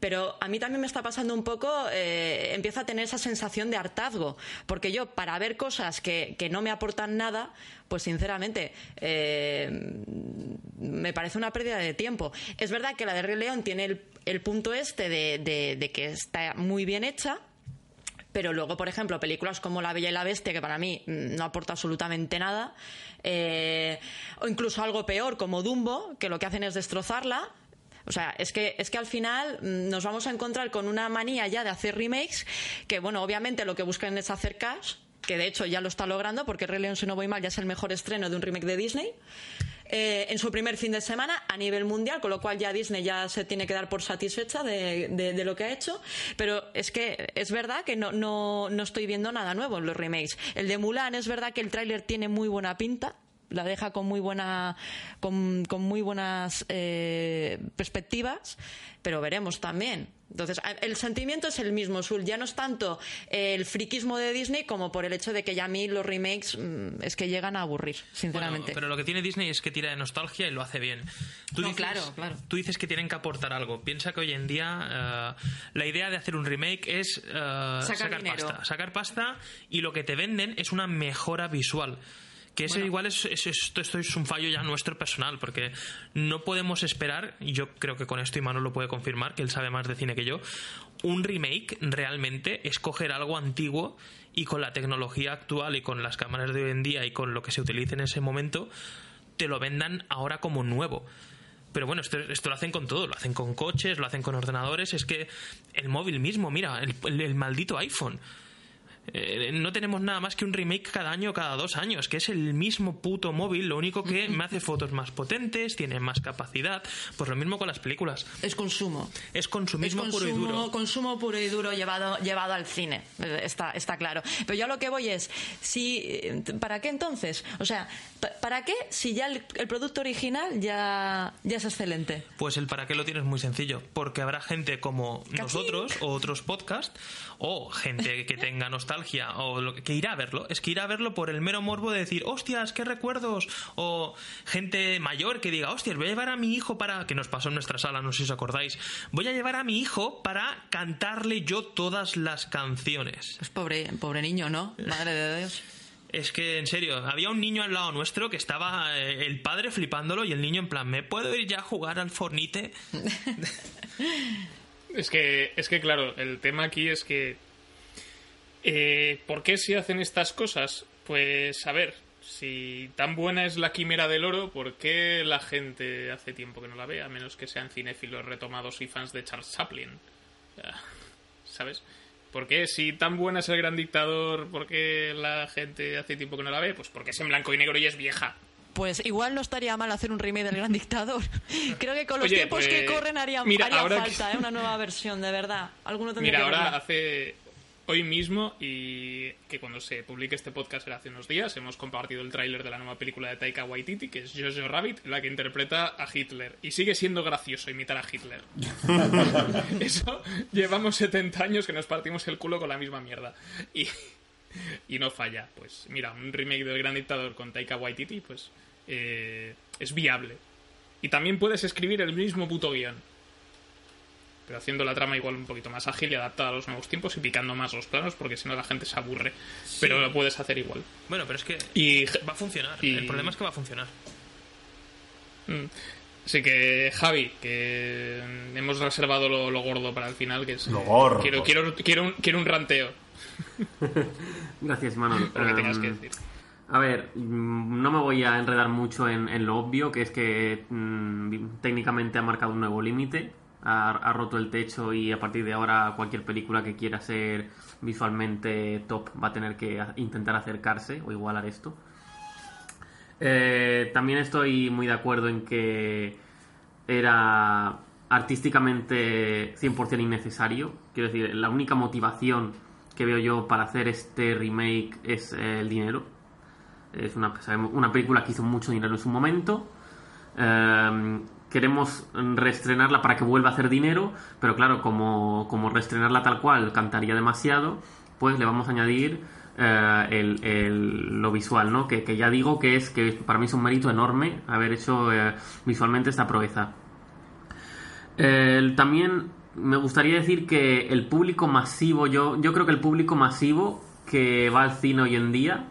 pero a mí también me está pasando un poco, eh, empiezo a tener esa sensación de hartazgo, porque yo, para ver cosas que, que no me aportan nada, pues sinceramente, eh, me parece una pérdida de tiempo. Es verdad que la de Rey León tiene el, el punto este de, de- de que está muy bien hecha, pero luego, por ejemplo, películas como La Bella y la Bestia, que para mí mm, no aporta absolutamente nada, eh, o incluso algo peor como Dumbo, que lo que hacen es destrozarla. O sea, es que, es que al final mm, nos vamos a encontrar con una manía ya de hacer remakes, que bueno, obviamente lo que buscan es hacer cash, que de hecho ya lo está logrando, porque Rey León, si no voy mal, ya es el mejor estreno de un remake de Disney. Eh, en su primer fin de semana a nivel mundial, con lo cual ya Disney ya se tiene que dar por satisfecha de, de- de lo que ha hecho. Pero es que es verdad que no, no, no estoy viendo nada nuevo en los remakes. El de Mulan es verdad que el tráiler tiene muy buena pinta. La deja con muy buena, con, con muy buenas eh, perspectivas, pero veremos también. Entonces, el sentimiento es el mismo, Sul. Ya no es tanto el friquismo de Disney como por el hecho de que ya a mí los remakes mm, es que llegan a aburrir, sinceramente. Bueno, pero lo que tiene Disney es que tira de nostalgia y lo hace bien. Tú No, dices, claro, claro. Tú dices que tienen que aportar algo. Piensa que hoy en día eh, la idea de hacer un remake es eh, sacar, pasta. Sacar pasta y lo que te venden es una mejora visual. Que ese Bueno. igual es, es- esto, esto es un fallo ya nuestro personal, porque no podemos esperar, y yo creo que con esto Imanol lo puede confirmar, que él sabe más de cine que yo, un remake realmente es coger algo antiguo y con la tecnología actual y con las cámaras de hoy en día y con lo que se utilice en ese momento, te lo vendan ahora como nuevo. Pero bueno, esto, esto lo hacen con todo, lo hacen con coches, lo hacen con ordenadores, es que el móvil mismo, mira, el, el- el maldito iPhone. Eh, no tenemos nada más que un remake cada año cada dos años, que es el mismo puto móvil, lo único que me hace fotos más potentes, tiene más capacidad, pues lo mismo con las películas. Es consumo. Es consumismo es puro y duro. consumo puro y duro llevado, llevado al cine. Está, está claro. Pero yo a lo que voy es, si, ¿para qué entonces? O sea, pa- ¿para qué si ya el, el producto original ya, ya es excelente? Pues el para qué lo tienes muy sencillo, porque habrá gente como nosotros o otros podcasts o gente que tenga nostalgia o lo que, que irá a verlo, es que irá a verlo por el mero morbo de decir, hostias, qué recuerdos o gente mayor que diga, hostias, voy a llevar a mi hijo para que nos pasó en nuestra sala, no sé si os acordáis, voy a llevar a mi hijo para cantarle yo todas las canciones. Pues pobre, pobre niño, ¿no? Madre de Dios. Es que, en serio, había un niño al lado nuestro que estaba eh, el padre flipándolo y el niño en plan, ¿me puedo ir ya a jugar al Fornite? Es que, es que claro, el tema aquí es que. Eh, ¿Por qué se hacen estas cosas? Pues a ver, si tan buena es la quimera del oro, ¿por qué la gente hace tiempo que no la ve? A menos que sean cinéfilos retomados y fans de Charles Chaplin. ¿Sabes? ¿Por qué? Si tan buena es el gran dictador, ¿por qué la gente hace tiempo que no la ve? Pues porque es en blanco y negro y es vieja. Pues igual no estaría mal hacer un remake del Gran Dictador. Creo que con los Oye, tiempos que pues, corren haría, mira, haría que- falta ¿eh? una nueva versión, de verdad. Alguno tendría Mira, que ahora verla. hace hoy mismo y que cuando se publique este podcast era hace unos días, hemos compartido el tráiler de la nueva película de Taika Waititi, que es Jojo Rabbit, la que interpreta a Hitler. Y sigue siendo gracioso imitar a Hitler. Eso llevamos 70 años que nos partimos el culo con la misma mierda. Y, y no falla. Pues mira, un remake del Gran Dictador con Taika Waititi, pues eh, es viable. Y también puedes escribir el mismo puto guion pero haciendo la trama igual un poquito más ágil y adaptada a los nuevos tiempos y picando más los planos porque si no la gente se aburre. Pero lo puedes hacer igual. Bueno, pero es que Y va a funcionar. y- El problema es que va a funcionar. Mm. Así que, Javi, que mm, hemos reservado lo, lo gordo para el final, que es... Lo gordo. Quiero, quiero, quiero, un, quiero un ranteo, Gracias, Manuel. lo que tengas que Em, decir. A ver, mm, no me voy a enredar mucho en, en lo obvio, que es que mm, técnicamente ha marcado un nuevo límite, ha, roto el techo y a partir de ahora cualquier película que quiera ser visualmente top va a tener que intentar acercarse o igualar esto. Eh, también estoy muy de acuerdo en que era artísticamente 100% innecesario. Quiero decir, la única motivación que veo yo para hacer este remake es eh, el dinero. Es una, una película que hizo mucho dinero en su momento. eh, queremos reestrenarla para que vuelva a hacer dinero, pero claro, como, como reestrenarla tal cual cantaría demasiado, pues le vamos a añadir eh, el, el- lo visual, ¿no? Que, que ya digo que es que para mí es un mérito enorme haber hecho eh, visualmente esta proeza. También me gustaría decir que el público masivo, yo, yo creo que el público masivo que va al cine hoy en día,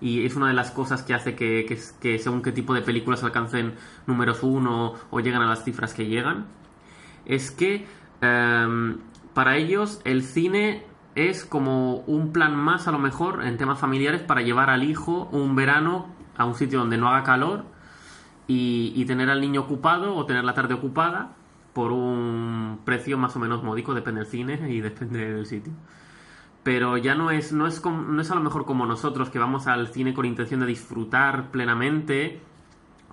y es una de las cosas que hace que, que, que según qué tipo de películas alcancen números uno o llegan a las cifras que llegan, es que em, para ellos el cine es como un plan más a lo mejor en temas familiares para llevar al hijo un verano a un sitio donde no haga calor y, y tener al niño ocupado o tener la tarde ocupada por un precio más o menos módico, depende del cine y depende del sitio. Pero ya no es, no es, no es a lo mejor como nosotros que vamos al cine con intención de disfrutar plenamente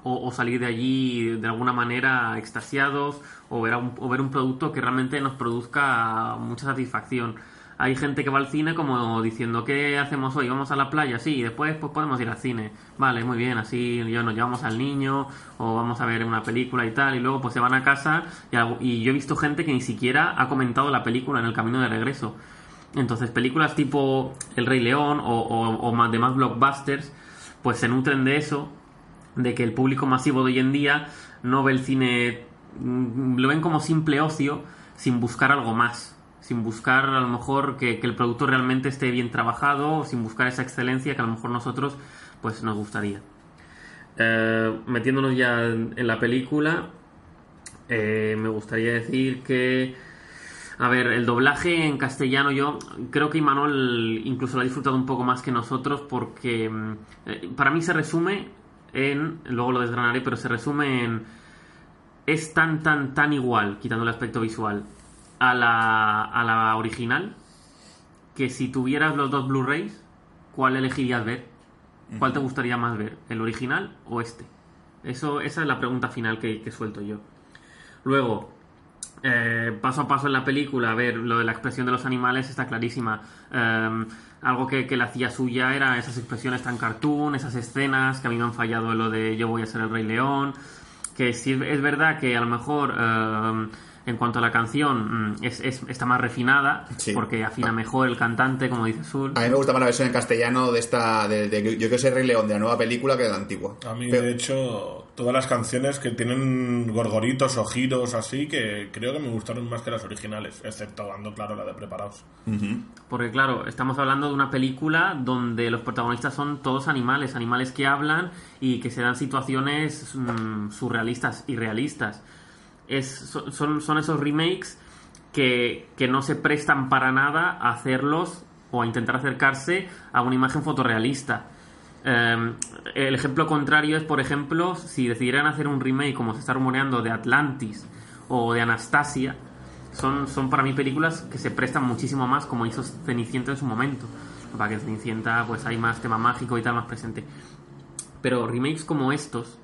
o, salir de allí de alguna manera extasiados o ver, un, o ver un producto que realmente nos produzca mucha satisfacción. Hay gente que va al cine como diciendo, ¿qué hacemos hoy? ¿Vamos a la playa? Sí, y después pues podemos ir al cine. Vale, muy bien, así yo nos llevamos al niño o vamos a ver una película y tal, y luego pues se van a casa y, y yo he visto gente que ni siquiera ha comentado la película en el camino de regreso. Entonces, películas tipo El Rey León o, o, más demás blockbusters, pues se nutren de eso, de que el público masivo de hoy en día no ve el cine, mm, lo ven como simple ocio, sin buscar algo más, sin buscar a lo mejor que, el producto realmente esté bien trabajado, sin buscar esa excelencia que a lo mejor nosotros pues nos gustaría. Eh, metiéndonos ya en, en la película, eh, me gustaría decir que a ver, el doblaje en castellano yo creo que Imanol incluso lo ha disfrutado un poco más que nosotros porque mm, eh, para mí se resume en, luego lo desgranaré, pero se resume en es tan tan tan igual, quitando el aspecto visual, a la, a la original que si tuvieras los dos Blu-rays, ¿cuál elegirías ver? ¿Cuál te gustaría más ver? ¿El original o este? Eso, esa es la pregunta final que, que suelto yo. Luego, eh, paso a paso en la película, a ver, lo de la expresión de los animales está clarísima. Eh, algo que, que la hacía suya era esas expresiones tan cartoon, esas escenas que a mí me han fallado lo de yo voy a ser el rey león. Que sí es verdad que a lo mejor eh, en cuanto a la canción mm, es, es- está más refinada, Sí. porque afina mejor el cantante, como dice Sul. A mí me gusta más la versión en castellano de esta. De, de- yo quiero ser Rey León de la nueva película que de la antigua. A mí, Pero- de hecho, todas las canciones que tienen gorgoritos o giros así, que creo que me gustaron más que las originales, excepto dando claro la de preparados. Porque claro, estamos hablando de una película donde los protagonistas son todos animales, animales que hablan y que se dan situaciones mm, surrealistas y realistas. Son- esos remakes que, que no se prestan para nada a hacerlos o a intentar acercarse a una imagen fotorrealista. Eh, el ejemplo contrario es, por ejemplo, si decidieran hacer un remake como se está rumoreando de Atlantis o de Anastasia, son, son para mí películas que se prestan muchísimo más como hizo Cenicienta en su momento. Para que en Cenicienta pues hay más tema mágico y tal más presente. Pero remakes como estos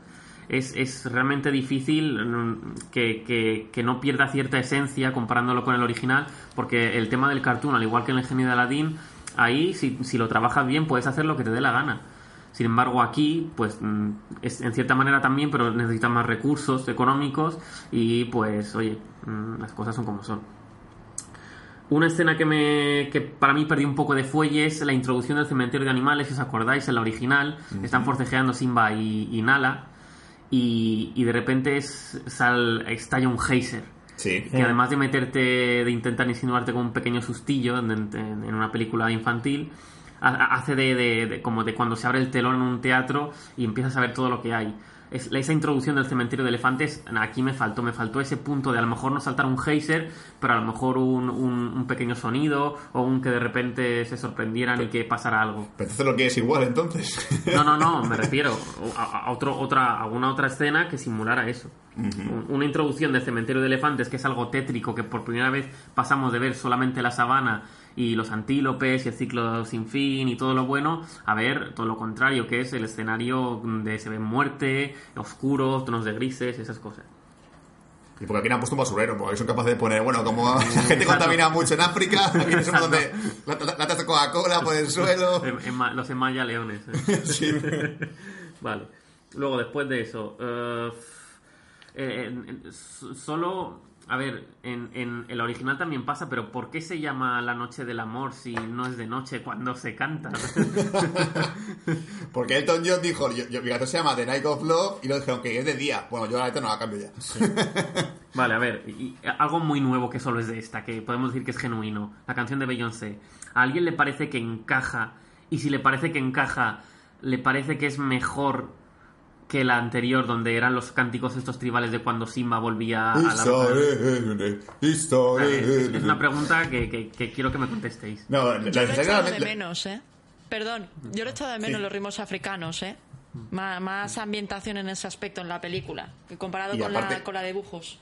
es, es realmente difícil mm, que, que- que no pierda cierta esencia comparándolo con el original, porque el tema del cartoon, al igual que en el genio de Aladdin, ahí si, si lo trabajas bien puedes hacer lo que te dé la gana. Sin embargo, aquí, pues, mm, es en cierta manera también, pero necesitan más recursos económicos y, pues, oye, mm, las cosas son como son. Una escena que, me, que para mí perdió un poco de fuelle es la introducción del cementerio de animales, si os acordáis, en la original. Están forcejeando Simba y, y Nala. Y, y de repente es, sal- estalla un geyser. Sí. Que además de meterte, de intentar insinuarte con un pequeño sustillo en, en- en una película infantil, ha- hace de, de- de- como de cuando se abre el telón en un teatro y empiezas a ver todo lo que hay. Es, esa introducción del cementerio de elefantes, aquí me faltó, me faltó ese punto de a lo mejor no saltar un geyser, pero a lo mejor un, un- un pequeño sonido o un que de repente se sorprendieran y que pasara algo. Pero entonces lo que es igual, entonces. No, no, no, me refiero a, a otro, otra, a alguna otra escena que simulara eso. Un- Una introducción del cementerio de elefantes que es algo tétrico, que por primera vez pasamos de ver solamente la sabana y los antílopes y el ciclo sin fin y todo lo bueno, a ver todo lo contrario, que es el escenario de se ve muerte, oscuro, tonos de grises, esas cosas. Y porque aquí no han puesto un basurero, porque son capaces de poner, bueno, como la gente contamina mucho en África, aquí somos donde la- latas de Coca-Cola por el suelo. En- en los enmaya leones. ¿eh? Sí. Vale. Luego, después de eso, eh, Eh, solo, a ver, en, en el original también pasa, pero ¿por qué se llama La Noche del Amor si no es de noche cuando se canta? Porque Elton John dijo, yo, yo- mi canción se llama The Night of Love y lo dijeron que es de día. Bueno, yo la neta no la cambio ya. Vale, a ver, y algo muy nuevo que solo es de esta, que podemos decir que es genuino. La canción de Beyoncé. ¿A alguien le parece que encaja? Y si le parece que encaja, ¿le parece que es mejor que la anterior, donde eran los cánticos estos tribales de cuando Simba volvía a la History, history. Vale, es, es una pregunta que, que- que quiero que me contestéis. No, la, Yo lo he echado de la- menos, ¿eh? Perdón, yo lo he echado de menos los ritmos africanos, ¿eh? Má- Más, ambientación en ese aspecto en la película, que comparado con, aparte- la, con la de dibujos.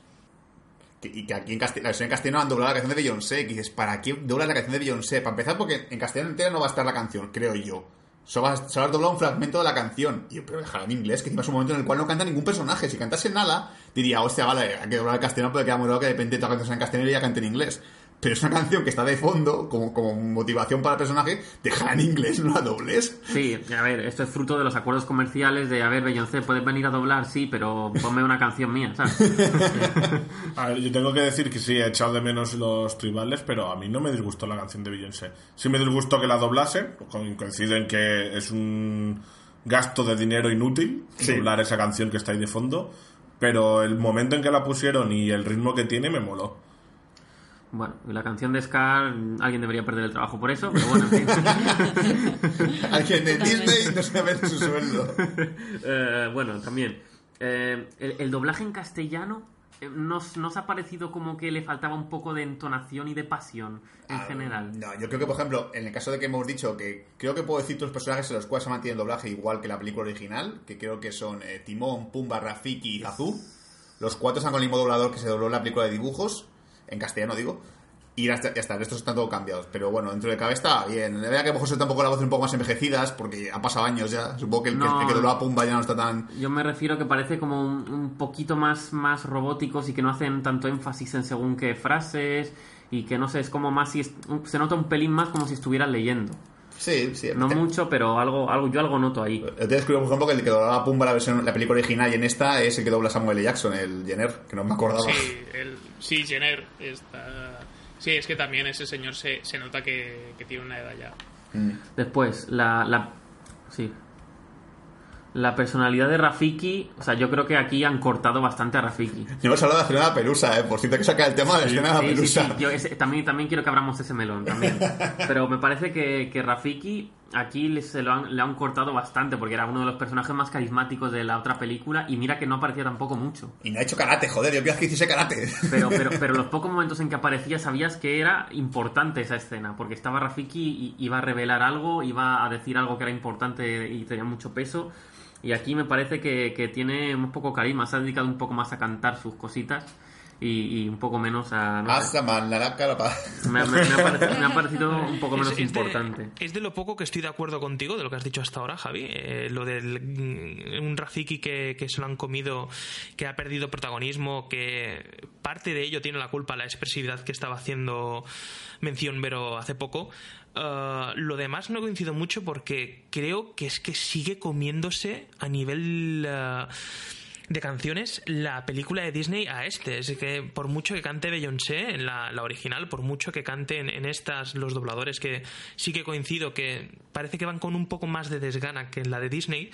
que- y que aquí en castellano, la versión en castellano han doblado la canción de Beyoncé. Que dices, ¿para qué doblas la canción de Beyoncé? Para empezar, porque en castellano entera no va a estar la canción, creo yo. Solo vas, solo has doblado un fragmento de la canción. Y yo, pero dejarla en inglés, que encima es un momento en el cual no canta ningún personaje. Si cantase Nala, diría, hostia, vale, hay que doblar el castellano porque queda muy que de repente toda en castellano y ella cante en inglés. Pero es una canción que está de fondo, como, como motivación para el personaje, déjala en inglés, no la dobles. Sí, a ver, esto es fruto de los acuerdos comerciales de, a ver, Beyoncé, puedes venir a doblar, sí, pero ponme una canción mía, ¿sabes? A ver, yo tengo que decir que sí, he echado de menos los tribales, pero a mí no me disgustó la canción de Beyoncé. Sí me disgustó que la doblase, coincido en que es un gasto de dinero inútil Sí. doblar esa canción que está ahí de fondo, pero el momento en que la pusieron y el ritmo que tiene me moló. Bueno, la canción de Scar, alguien debería perder el trabajo por eso, pero bueno, en fin. Alguien de. Disney no se ve su sueldo. Eh, bueno, también. eh, el, el doblaje en castellano eh, ¿nos, nos ha parecido como que le faltaba un poco de entonación y de pasión en Ah, general? No, yo creo que, por ejemplo, en el caso de que hemos dicho que creo que puedo decir tus personajes en los cuales se mantiene el doblaje igual que la película original, que creo que son Timón, Pumba, Rafiki y Azú. Los cuatro están con el mismo doblador que se dobló en la película de dibujos, en castellano digo. Y ya está, ya está, estos están todos cambiados. Pero bueno, dentro de cabe está bien. La verdad que a lo mejor se nota un poco la voz un poco más envejecidas, porque han pasado años ya. Supongo que el, que- No. el que dobló a Pumba ya no está tan... Yo me refiero que parece como un, un poquito más, más robóticos y que no hacen tanto énfasis en según qué frases y que no sé, es como más si es- se nota un pelín más como si estuvieran leyendo. Sí, sí. No te- mucho, pero algo, algo yo algo noto ahí. Te descubrí, por ejemplo, que el que doblaba a Pumba la versión, la película original y en esta es el que dobla Samuel L. Jackson, el Jenner, que no me acordaba. Sí, el, sí, Jenner está... Sí, es que también ese señor se, se nota que, que tiene una edad ya. Después, la, la. Sí. La personalidad de Rafiki. O sea, yo creo que aquí han cortado bastante a Rafiki. Yo hemos hablado de la escena de la pelusa, ¿eh? Por cierto que saca el tema de la escena de la Sí, sí, pelusa. sí. Yo ese- también, también quiero que abramos ese melón también. Pero me parece que, que Rafiki aquí le, se lo han, le han cortado bastante porque era uno de los personajes más carismáticos de la otra película y mira que no aparecía tampoco mucho. Y no ha hecho karate, joder, yo pienso que hiciese karate. Pero, pero, pero los pocos momentos en que aparecía sabías que era importante esa escena, porque estaba Rafiki y iba a revelar algo, iba a decir algo que era importante y tenía mucho peso. Y aquí me parece que, que tiene un poco carisma, se ha dedicado un poco más a cantar sus cositas y, y un poco menos a... no sé. Hasta man, la cara pa- me, me- me ha parecido, me ha parecido un poco menos Es- es de- importante. es de lo poco que estoy de acuerdo contigo, de lo que has dicho hasta ahora, Javi. Eh, lo del mm, un Rafiki que, que se lo han comido, que ha perdido protagonismo, que parte de ello tiene la culpa la expresividad que estaba haciendo mención Vero hace poco. Uh, lo demás no coincido mucho porque creo que es que sigue comiéndose a nivel uh, de canciones la película de Disney a este. Es que por mucho que cante Beyoncé en la, la original, por mucho que canten en estas los dobladores, que sí que coincido que parece que van con un poco más de desgana que en la de Disney.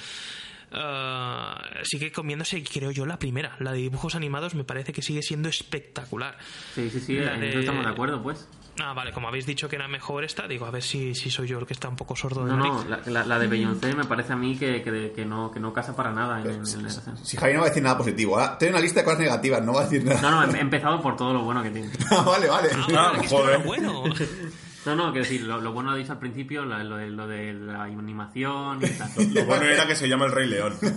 uh, sigue comiéndose, creo yo, la primera. La de dibujos animados me parece que sigue siendo espectacular. Sí, sí, sí, La de- estamos de acuerdo, pues. Ah, vale, como habéis dicho que era mejor esta, digo, a ver si, si soy yo el que está un poco sordo de No, nariz. no, la, la- la de Beyoncé me parece a mí que, que, que no, que no casa para nada en, en la escena. Si Javi no va a decir nada positivo. Ahora, tengo una lista de cosas negativas, no va a decir nada. No, no, he he empezado por todo lo bueno que tiene. Ah, vale, vale. Ah, vale, que esto era bueno. No, no, quiero decir, lo, lo bueno lo dicho al principio, lo, lo de, lo de la animación y tal. Lo bueno era que se llama El Rey León.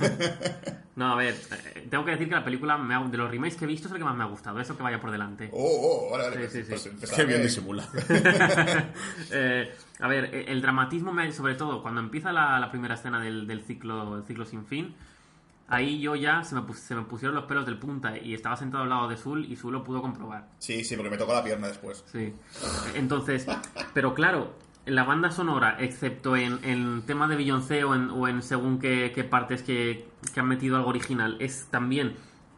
No, a ver, eh, tengo que decir que la película me ha- de los remakes que he visto es el que más me ha gustado, eso que vaya por delante. Oh, oh, vale, vale. Sí, sí, sí. Pues Qué bien bien. disimula. Eh, a ver, eh, el dramatismo, me, sobre todo, cuando empieza la, la primera escena del, del ciclo, el ciclo sin fin, ahí yo ya se me, pus- se me pusieron los pelos del punta y estaba sentado al lado de Zul y Zul lo pudo comprobar. Sí, sí, porque me tocó la pierna después. Sí. Entonces, pero claro, en la banda sonora, excepto en, en tema de Beyoncé o en, o en según qué, qué partes que, que han metido algo original, es también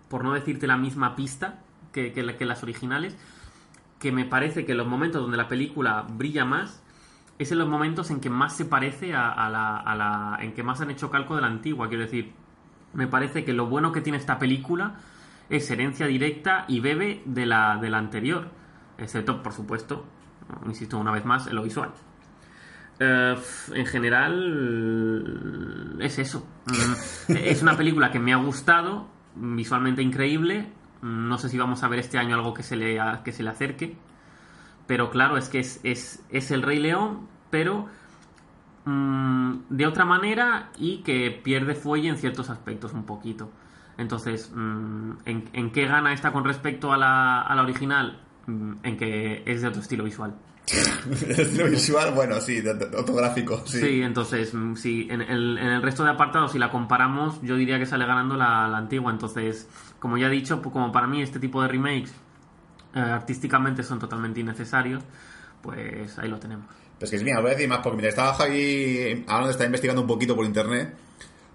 por no decirte la misma pista que, que la- que las originales, que me parece que los momentos donde la película brilla más es en los momentos en que más se parece a, a la, a la- en que más han hecho calco de la antigua. Quiero decir, me parece que lo bueno que tiene esta película es herencia directa y bebe de la, de la anterior. Excepto, por supuesto, insisto una vez más, en lo visual. Eh, en general, es eso. Mm, es una película que me ha gustado, visualmente increíble. No sé si vamos a ver este año algo que se le, que se le acerque. Pero claro, es que es, es, es el Rey León, pero mm, de otra manera y que pierde fuelle en ciertos aspectos un poquito. Entonces, mm, ¿en, en qué gana esta con respecto a la, a la original? Mm, En que es de otro estilo visual. Estilo visual, bueno, sí, autográfico, sí. Sí, entonces, mm, sí, en el, en el resto de apartados, si la comparamos, yo diría que sale ganando la, la antigua. Entonces, como ya he dicho, pues como para mí este tipo de remakes eh, artísticamente son totalmente innecesarios, pues ahí lo tenemos. Pues que es mía, voy a decir más porque mira, estaba Javi hablando, estaba investigando un poquito por internet,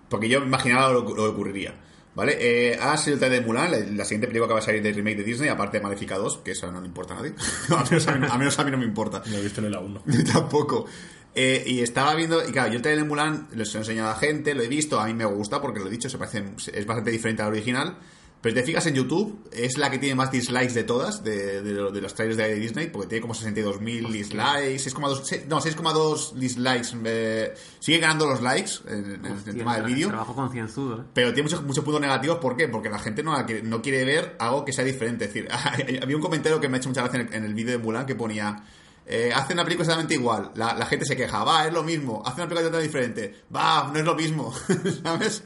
porque yo me imaginaba lo, lo que ocurriría. ¿Vale? Eh, ha sido el trailer de Mulan, la, la siguiente película que va a salir del remake de Disney, aparte de Maléfica 2, que eso no le importa a nadie. a, menos a, mí, a menos a mí no me importa. No he visto ni la 1. Tampoco. Eh, y estaba viendo, y claro, yo el trailer de Mulan lo he enseñado a gente, lo he visto, a mí me gusta porque lo he dicho, se parece, es bastante diferente al original. Pero si te fijas en YouTube, es la que tiene más dislikes de todas, de, de, de los trailers de Disney, porque tiene como 62.000 dislikes, 6,2, se- no, 6,2 dislikes. eh, sigue ganando los likes en, en el Hostia, tema del vídeo. Trabajo concienzudo, ¿eh? Pero tiene muchos, muchos puntos negativos, ¿por qué? Porque la gente no, no quiere ver algo que sea diferente. Es decir, había un comentario que me ha hecho mucha gracia en el, en el vídeo de Mulan que ponía. Eh, hace una película exactamente igual. La, la gente se queja, va, es lo mismo. Hace una película totalmente diferente, va, no es lo mismo. ¿Sabes?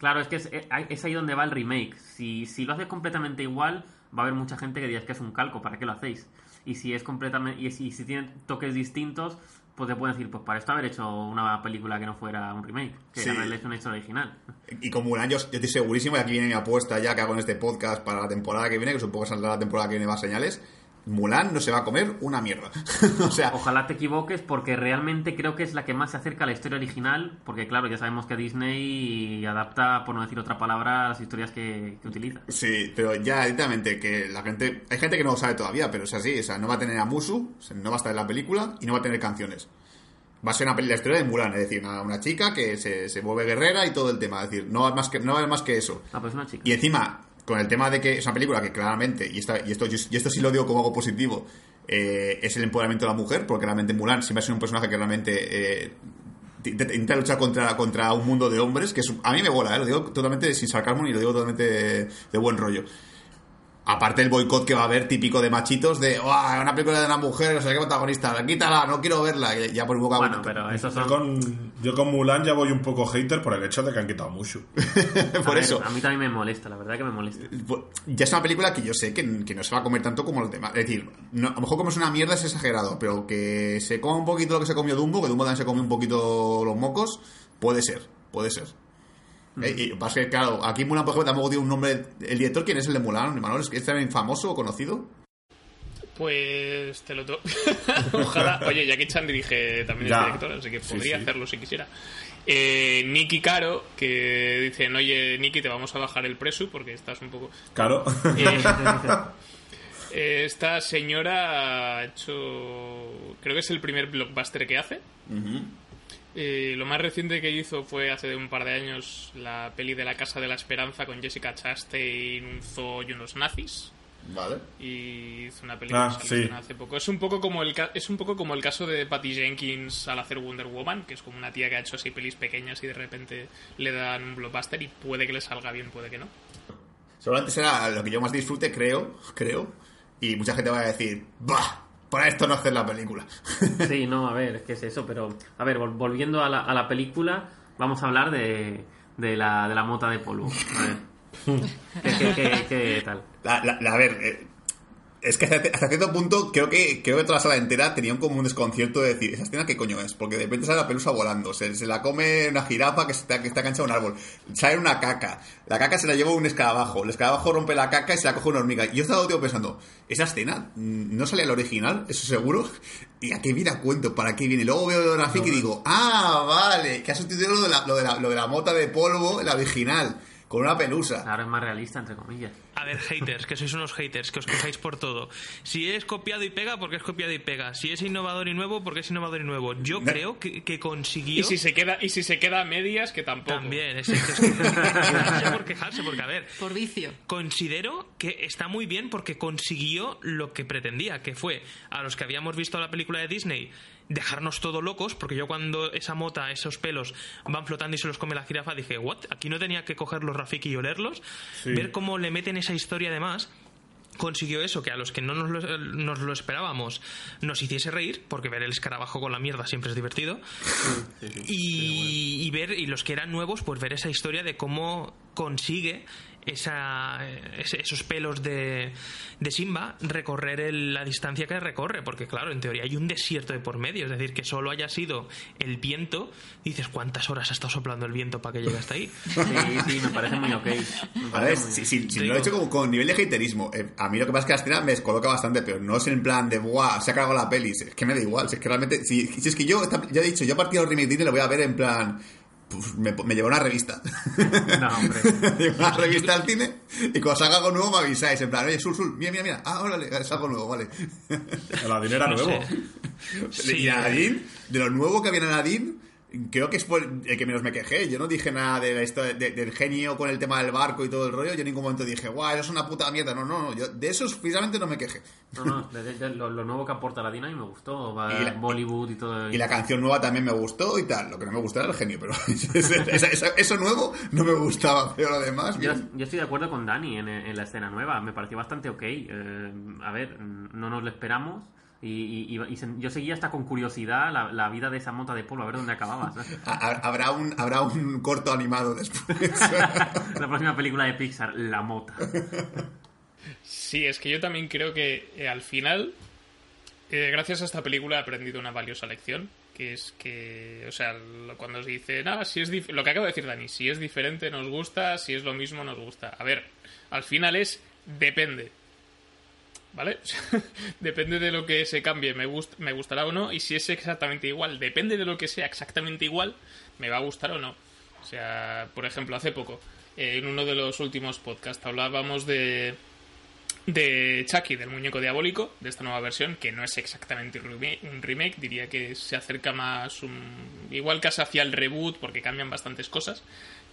Claro, es que es, eh, es ahí donde va el remake. Si, si lo haces completamente igual, va a haber mucha gente que diga que es un calco, ¿para qué lo hacéis? Y si es completamente y si, si tiene toques distintos, pues te pueden decir, pues para esto haber hecho una película que no fuera un remake, que Sí. haberle hecho una historia original. Y con Mulan yo, yo estoy segurísimo, y aquí viene mi apuesta ya que hago en este podcast para la temporada que viene, que supongo que saldrá la temporada que viene más señales. Mulan no se va a comer una mierda. o sea, Ojalá te equivoques porque realmente creo que es la que más se acerca a la historia original, porque claro, ya sabemos que Disney adapta, por no decir otra palabra, las historias que, que utiliza. Sí, pero ya directamente que la gente... Hay gente que no lo sabe todavía, pero es así. O sea, no va a tener a Musu, no va a estar en la película y no va a tener canciones. Va a ser una película historia de Mulan, es decir, una, una chica que se, se vuelve guerrera y todo el tema. Es decir, no va, más que, no va a haber más que eso. Ah, pues una chica. Y encima, con el tema de que es una película que claramente, y, esta- y, esto, y esto sí lo digo como algo positivo, eh, es el empoderamiento de la mujer, porque realmente Mulan siempre ha sido un personaje que realmente eh, intenta luchar contra, contra un mundo de hombres, que es, a mí me bola, eh, lo digo totalmente sin sarcasmo ni lo digo totalmente de buen rollo. Aparte el boicot que va a haber típico de machitos de "Uah, una película de una mujer, no sé qué protagonista, quítala, no quiero verla, y ya por un boca Bueno, pero esos Yo son... con, yo con Mulan ya voy un poco hater por el hecho de que han quitado mucho. a por ver, eso. A mí también me molesta, la verdad que me molesta. Pues, ya es una película que yo sé que, que no se va a comer tanto como los demás. Es decir, no- a lo mejor como es una mierda es exagerado, pero que se coma un poquito lo que se comió Dumbo, que Dumbo también se comió un poquito los mocos, puede ser, puede ser. Eh, y pasa que, claro, aquí Mulan, por ejemplo, tampoco tiene un nombre. ¿El director quién es el de Mulan? Manuel, ¿es que es también famoso o conocido? Pues te lo to... Ojalá. Oye, Jackie Chan dirige también Ya. el director, así que podría sí. hacerlo si quisiera. Eh, Nicky Caro, que dicen, oye, Nicky, te vamos a bajar el precio porque estás un poco... Claro. Eh, eh, esta señora ha hecho... Creo que es el primer blockbuster que hace. Eh, lo más reciente que hizo fue hace un par de años la peli de La Casa de la Esperanza con Jessica Chastain, un zoo y unos nazis Vale. y hizo una película Ah, que salió sí. hace poco. Es un poco como el ca- es un poco como el caso de Patty Jenkins al hacer Wonder Woman, que es como una tía que ha hecho así pelis pequeñas y de repente le dan un blockbuster y puede que le salga bien, puede que no. Seguramente será lo que yo más disfrute, creo, creo. Y mucha gente va a decir, ¡bah! Para esto no hacer la película. Sí, no, a ver, es que es eso, pero a ver, vol- volviendo a la, a la película, vamos a hablar de, de, la, de la mota de polvo. A ver. ¿Qué, qué, qué- qué tal? La, la- la- a ver, eh, es que hasta, cierto punto creo que creo que toda la sala entera tenía un como un desconcierto de decir, ¿esa escena qué coño es? Porque de repente sale la pelusa volando, se, se la come una jirafa que está, que está un árbol, sale una caca, la caca se la lleva un escarabajo, el escarabajo rompe la caca y se la coge una hormiga. Y yo estaba tío pensando, esa escena no sale al original, eso seguro, y a qué viene a cuento, para qué viene. Luego veo Graphic y digo, ah, vale, que ha sustituido lo de la, lo de la, lo de la mota de polvo, la original. Con una pelusa. Ahora es más realista, entre comillas. A ver, haters, que sois unos haters, que os quejáis por todo. Si es copiado y pega, porque es copiado y pega. Si es innovador y nuevo, porque es innovador y nuevo. Yo creo que, que consiguió... Y si se queda, y si se queda a medias, que tampoco. También, es, es que es que- no sé por quejarse, porque a ver, Por vicio. considero que está muy bien porque consiguió lo que pretendía, que fue a los que habíamos visto la película de Disney dejarnos todo locos, porque yo cuando esa mota, esos pelos van flotando y se los come la jirafa, dije, ¿what? Aquí no tenía que coger los Rafiki y olerlos, ver cómo le meten esa historia además consiguió eso, que a los que no nos lo, nos lo esperábamos nos hiciese reír, porque ver el escarabajo con la mierda siempre es divertido, y, y ver, y los que eran nuevos, pues ver esa historia de cómo consigue esa, esos pelos de, de Simba recorrer el- la distancia que recorre, porque claro, en teoría hay un desierto de por medio, es decir, que solo haya sido el viento, dices cuántas horas ha estado soplando el viento para que llegue hasta ahí. Sí, sí, me parece muy ok. Si, lo he hecho como con nivel de haterismo, eh, a mí lo que pasa es que la escena me descoloca bastante, pero no es en plan de, ¡buah! Se ha cargado la peli. Es que me da igual. Si es que realmente, si, si es que yo, ya he dicho, yo a partir de los remake Disney lo voy a ver en plan. Pues, me, me llevo una revista. No, hombre. llevo una revista al cine y cuando salga algo nuevo me avisáis. En plan, oye, Sul, Sul, mira, mira, mira. Ah, órale, es algo nuevo, vale. Aladdin era No nuevo. Sí, y Aladdin, de lo nuevo que viene Aladdin, creo que es por el que menos me quejé. Yo no dije nada de la historia, de- del genio con el tema del barco y todo el rollo. Yo en ningún momento dije, guau, eso es una puta mierda. No, no, no. Yo de eso precisamente no me quejé. No, no, de- lo, lo nuevo que aporta la Dina y me gustó. va, Y la- Bollywood y todo. Y la canción nueva también me gustó y tal. Lo que no me gustó era el genio, pero eso, nuevo no me gustaba. Pero lo demás, Yo, estoy de acuerdo con Dani en, en la escena nueva. Me pareció bastante ok. Eh, a ver, no nos lo esperamos. Y, y- y- y se- yo seguía hasta con curiosidad la, la vida de esa mota de polvo, a ver dónde acababa. Habrá un, habrá un corto animado después. la próxima película de Pixar, La Mota. Sí, es que yo también creo que eh, al final, eh, gracias a esta película he aprendido una valiosa lección, que es que, o sea, lo- cuando se dice, nada, si es lo que acaba de decir Dani, si es diferente nos gusta, si es lo mismo nos gusta. A ver, al final es depende. ¿Vale? depende de lo que se cambie, me, gust- me gustará o no, y si es exactamente igual, depende de lo que sea exactamente igual, me va a gustar o no. O sea, por ejemplo, hace poco, en uno de los últimos podcasts hablábamos de, de Chucky, del muñeco diabólico, de esta nueva versión, que no es exactamente un remake, un remake, diría que se acerca más un... igual casi hacia el reboot, porque cambian bastantes cosas,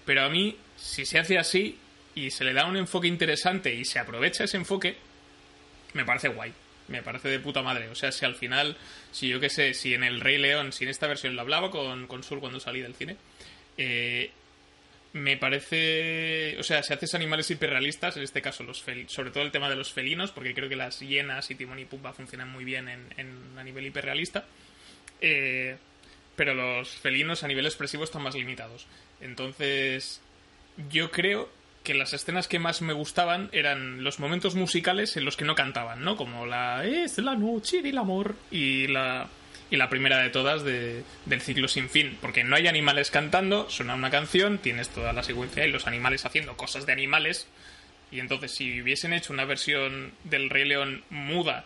pero a mí, si se hace así y se le da un enfoque interesante y se aprovecha ese enfoque, me parece guay. Me parece de puta madre. O sea, si al final, si yo qué sé, si en el Rey León, si en esta versión lo hablaba con, con Sur cuando salí del cine, eh, me parece. O sea, si haces animales hiperrealistas, en este caso, los sobre todo el tema de los felinos, porque creo que las hienas y Timón y Pumba funcionan muy bien en, en- a nivel hiperrealista. Eh, pero los felinos a nivel expresivo están más limitados. Entonces, yo creo que las escenas que más me gustaban eran los momentos musicales en los que no cantaban, ¿no? Como la Es la noche del amor y la y la primera de todas de- del ciclo sin fin, porque no hay animales cantando, suena una canción, tienes toda la secuencia y los animales haciendo cosas de animales. Y entonces si hubiesen hecho una versión del Rey León muda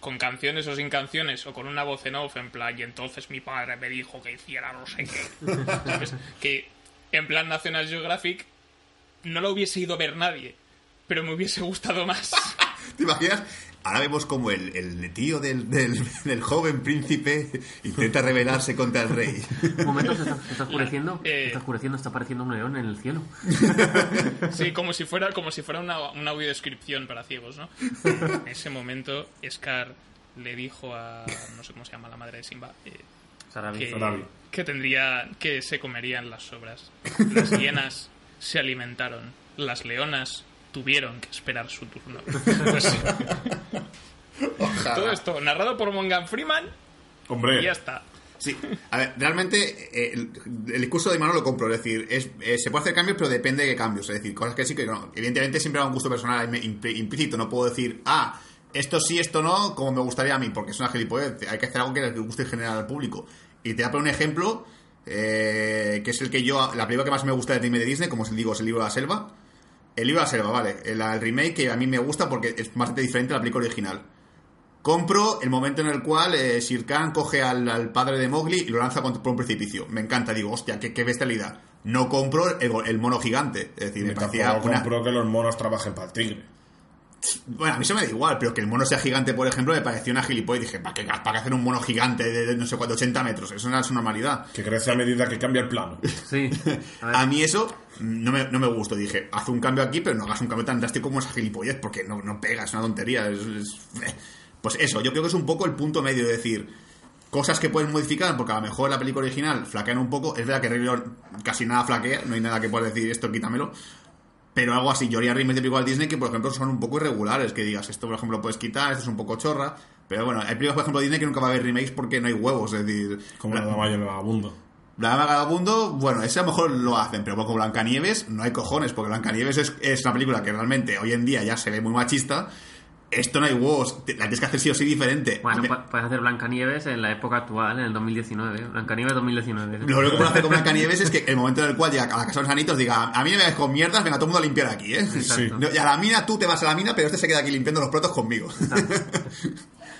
con canciones o sin canciones o con una voz en off en plan y entonces mi padre me dijo que hiciera no sé qué ¿sabes? que en plan National Geographic no lo hubiese ido a ver nadie pero me hubiese gustado más ¿Te imaginas? Ahora vemos como el, el tío del, del, del joven príncipe intenta rebelarse contra el rey. Un momento, se está, se está oscureciendo. Eh. Se está oscureciendo, está apareciendo un león en el cielo. sí como si fuera como si fuera una, una audiodescripción para ciegos ¿no? en ese momento Scar le dijo a no sé cómo se llama la madre de Simba eh, Sarabi. que, Sarabi. que tendría que se comerían las sobras. Las hienas se alimentaron, las leonas tuvieron que esperar su turno. Pues, todo esto narrado por Morgan Freeman Hombre, y ya está. Sí, a ver, realmente eh, el, el discurso de Mano lo compro, es decir, es, eh, se puede hacer cambios, pero depende de qué cambios, es decir, cosas que sí que no. Evidentemente siempre va un gusto personal imp- implícito, no puedo decir, ah, esto sí, esto no, como me gustaría a mí, porque es una gilipollez, hay que hacer algo que le guste en general al público. Y te voy a poner un ejemplo, eh, que es el que yo, la película que más me gusta del remake de Disney, como os digo, es el libro de la selva. El libro de la selva, vale, el, el remake que a mí me gusta porque es bastante diferente a la película original. Compro el momento en el cual eh, Sir Khan coge al, al padre de Mowgli y lo lanza contra, por un precipicio. Me encanta, digo, hostia, qué, qué bestialidad. no compro el, el mono gigante. Es decir, me parecía una- compro que los monos trabajen para el tigre. Bueno, a mí se me da igual, pero que el mono sea gigante, por ejemplo, me pareció una gilipollas. Dije, ¿para qué, para qué hacer un mono gigante de, de no sé cuánto, 80 metros? Eso no es una normalidad. Que crece a medida que cambia el plano. Sí. A. A mí eso no me, no me gustó. Dije, haz un cambio aquí, pero no hagas un cambio tan drástico como esa gilipollez, porque no, no pega, es una tontería. es- es- Pues eso, yo creo que es un poco el punto medio de decir cosas que pueden modificar, porque a lo mejor la película original flaquean un poco. Es verdad que Rey León casi nada flaquea, no hay nada que pueda decir esto, quítamelo. Pero algo así, yo haría remakes de películas Disney que, por ejemplo, son un poco irregulares. Que digas, esto, por ejemplo, lo puedes quitar, esto es un poco chorra. Pero bueno, hay películas, por ejemplo, de Disney que nunca va a haber remakes porque no hay huevos. Es decir, Como la dama y el vagabundo. la Dama Vagabundo, bueno, ese a lo mejor lo hacen, pero con Blancanieves no hay cojones, porque Blancanieves es, es una película que realmente hoy en día ya se ve muy machista. Esto no hay huevos, la tienes que hacer sí o sí diferente. Bueno, puedes hacer Blancanieves en la época actual, en el 2019. Blancanieves 2019. Lo único que puedo hacer con Blancanieves es que el momento en el cual llega a la casa de los anitos diga, a mí me vengas con mierdas, venga todo el mundo a limpiar aquí, ¿eh? Exacto. No, y a la mina tú te vas a la mina, pero este se queda aquí limpiando los platos conmigo.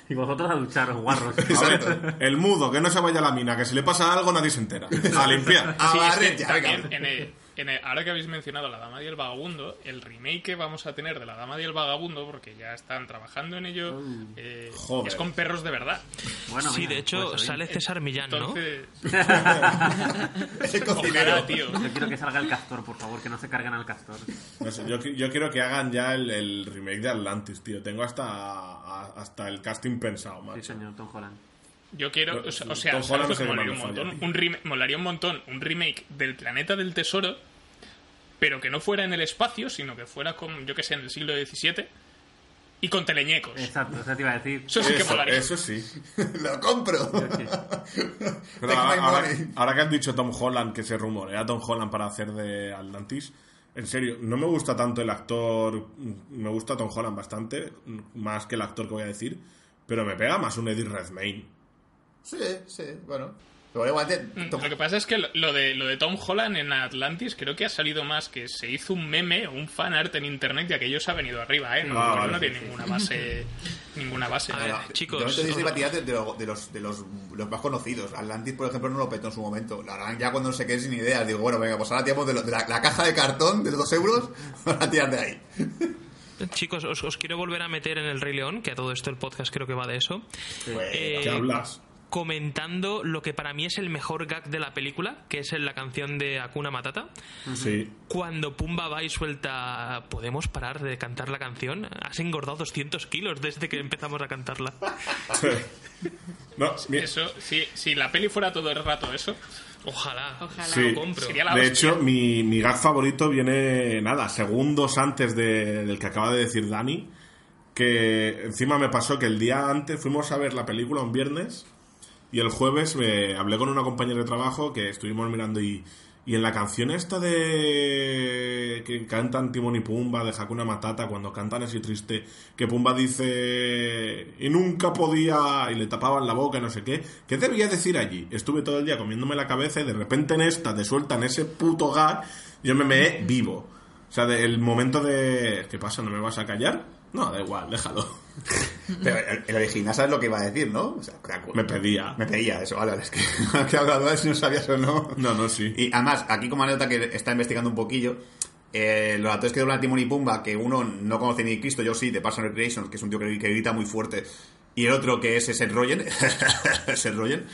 Y vosotros a ducharos, guarros. A ver, el mudo, que no se vaya a la mina, que si le pasa algo nadie se entera. A limpiar. A Sí, barrer ya, venga. en el- en el- ahora que habéis mencionado La Dama y el Vagabundo, el remake que vamos a tener de La Dama y el Vagabundo, porque ya están trabajando en ello, eh, Joder. es con perros de verdad. Bueno, sí, mira, de hecho, pues, sale César Millán, ¿no? Entonces, ojalá, tío. Yo quiero que salga el castor, por favor, que no se carguen al castor. No sé, yo, yo quiero que hagan ya el, el remake de Atlantis, tío. Tengo hasta, a- hasta el casting pensado, Sí, macho. señor, Tom Holland. Yo quiero, o sea, o sea, Tom ¿sabes Holland lo es que el que molaría un montón? Un rem- molaría un montón un remake del Planeta del Tesoro, pero que no fuera en el espacio, sino que fuera con, yo que sé, en el siglo XVII y con teleñecos. Exacto, eso te iba a decir. Eso sí que molaría. eso sí. Lo compro. Pero ahora, que has dicho Tom Holland, que se rumorea Tom Holland para hacer de Atlantis, en serio, no me gusta tanto el actor. Me gusta Tom Holland bastante, más que el actor que voy a decir, pero me pega más un Eddie Redmayne. Sí, sí, bueno. Pero igual te- Mm, Lo que pasa es que lo- lo de, lo de Tom Holland en Atlantis creo que ha salido más que se hizo un meme o un fan art en internet y aquello se ha venido arriba, ¿eh? No, Ah, no tiene ninguna base. ninguna base. A ver, Bueno, chicos, yo no te de, de los, de, los, de los, los más conocidos. Atlantis, por ejemplo, no lo petó en su momento. La harán ya cuando no se queden sin ideas. Digo, bueno, venga, pues ahora tiramos de, lo- de la, la caja de cartón de los dos euros para tirar de ahí. Chicos, os, os quiero volver a meter en el Rey León, que a todo esto el podcast creo que va de eso. Eh, ¿Qué hablas? Comentando lo que para mí es el mejor gag de la película, que es en la canción de Akuna Matata. Sí. Cuando Pumba va y suelta ¿Podemos parar de cantar la canción? Has engordado 200 kilos desde que empezamos a cantarla. No, mi- Eso, si, si la peli fuera todo el rato eso, Ojalá. Ojalá. Sí. Lo compro. Sería la De hostia. hecho, mi, mi gag favorito viene, nada, segundos antes de- del que acaba de decir Dani. Que encima me pasó que el día antes fuimos a ver la película un viernes y el jueves me hablé con una compañera de trabajo que estuvimos mirando y, y en la canción esta de que cantan Timón y Pumba de Hakuna Matata cuando cantan así triste que Pumba dice y nunca podía y le tapaban la boca no sé qué ¿qué debía decir allí? estuve todo el día comiéndome la cabeza y de repente en esta te sueltan ese puto gag yo me meé vivo o sea, de- el momento de ¿qué pasa? ¿no me vas a callar? No, da igual, déjalo Pero el, el original sabes lo que iba a decir, ¿no? O sea, me pedía me pedía eso, vale, es que me quedado la duda de si no sabías o no. no, no, sí Y además, aquí como anécdota que está investigando un poquillo, eh, los actores que doblan a Timon y Pumba, que uno no conoce ni Cristo, yo sí, de Parks and Recreation, que es un tío que, que grita muy fuerte, y el otro que es Seth Rogen, Seth Rogen,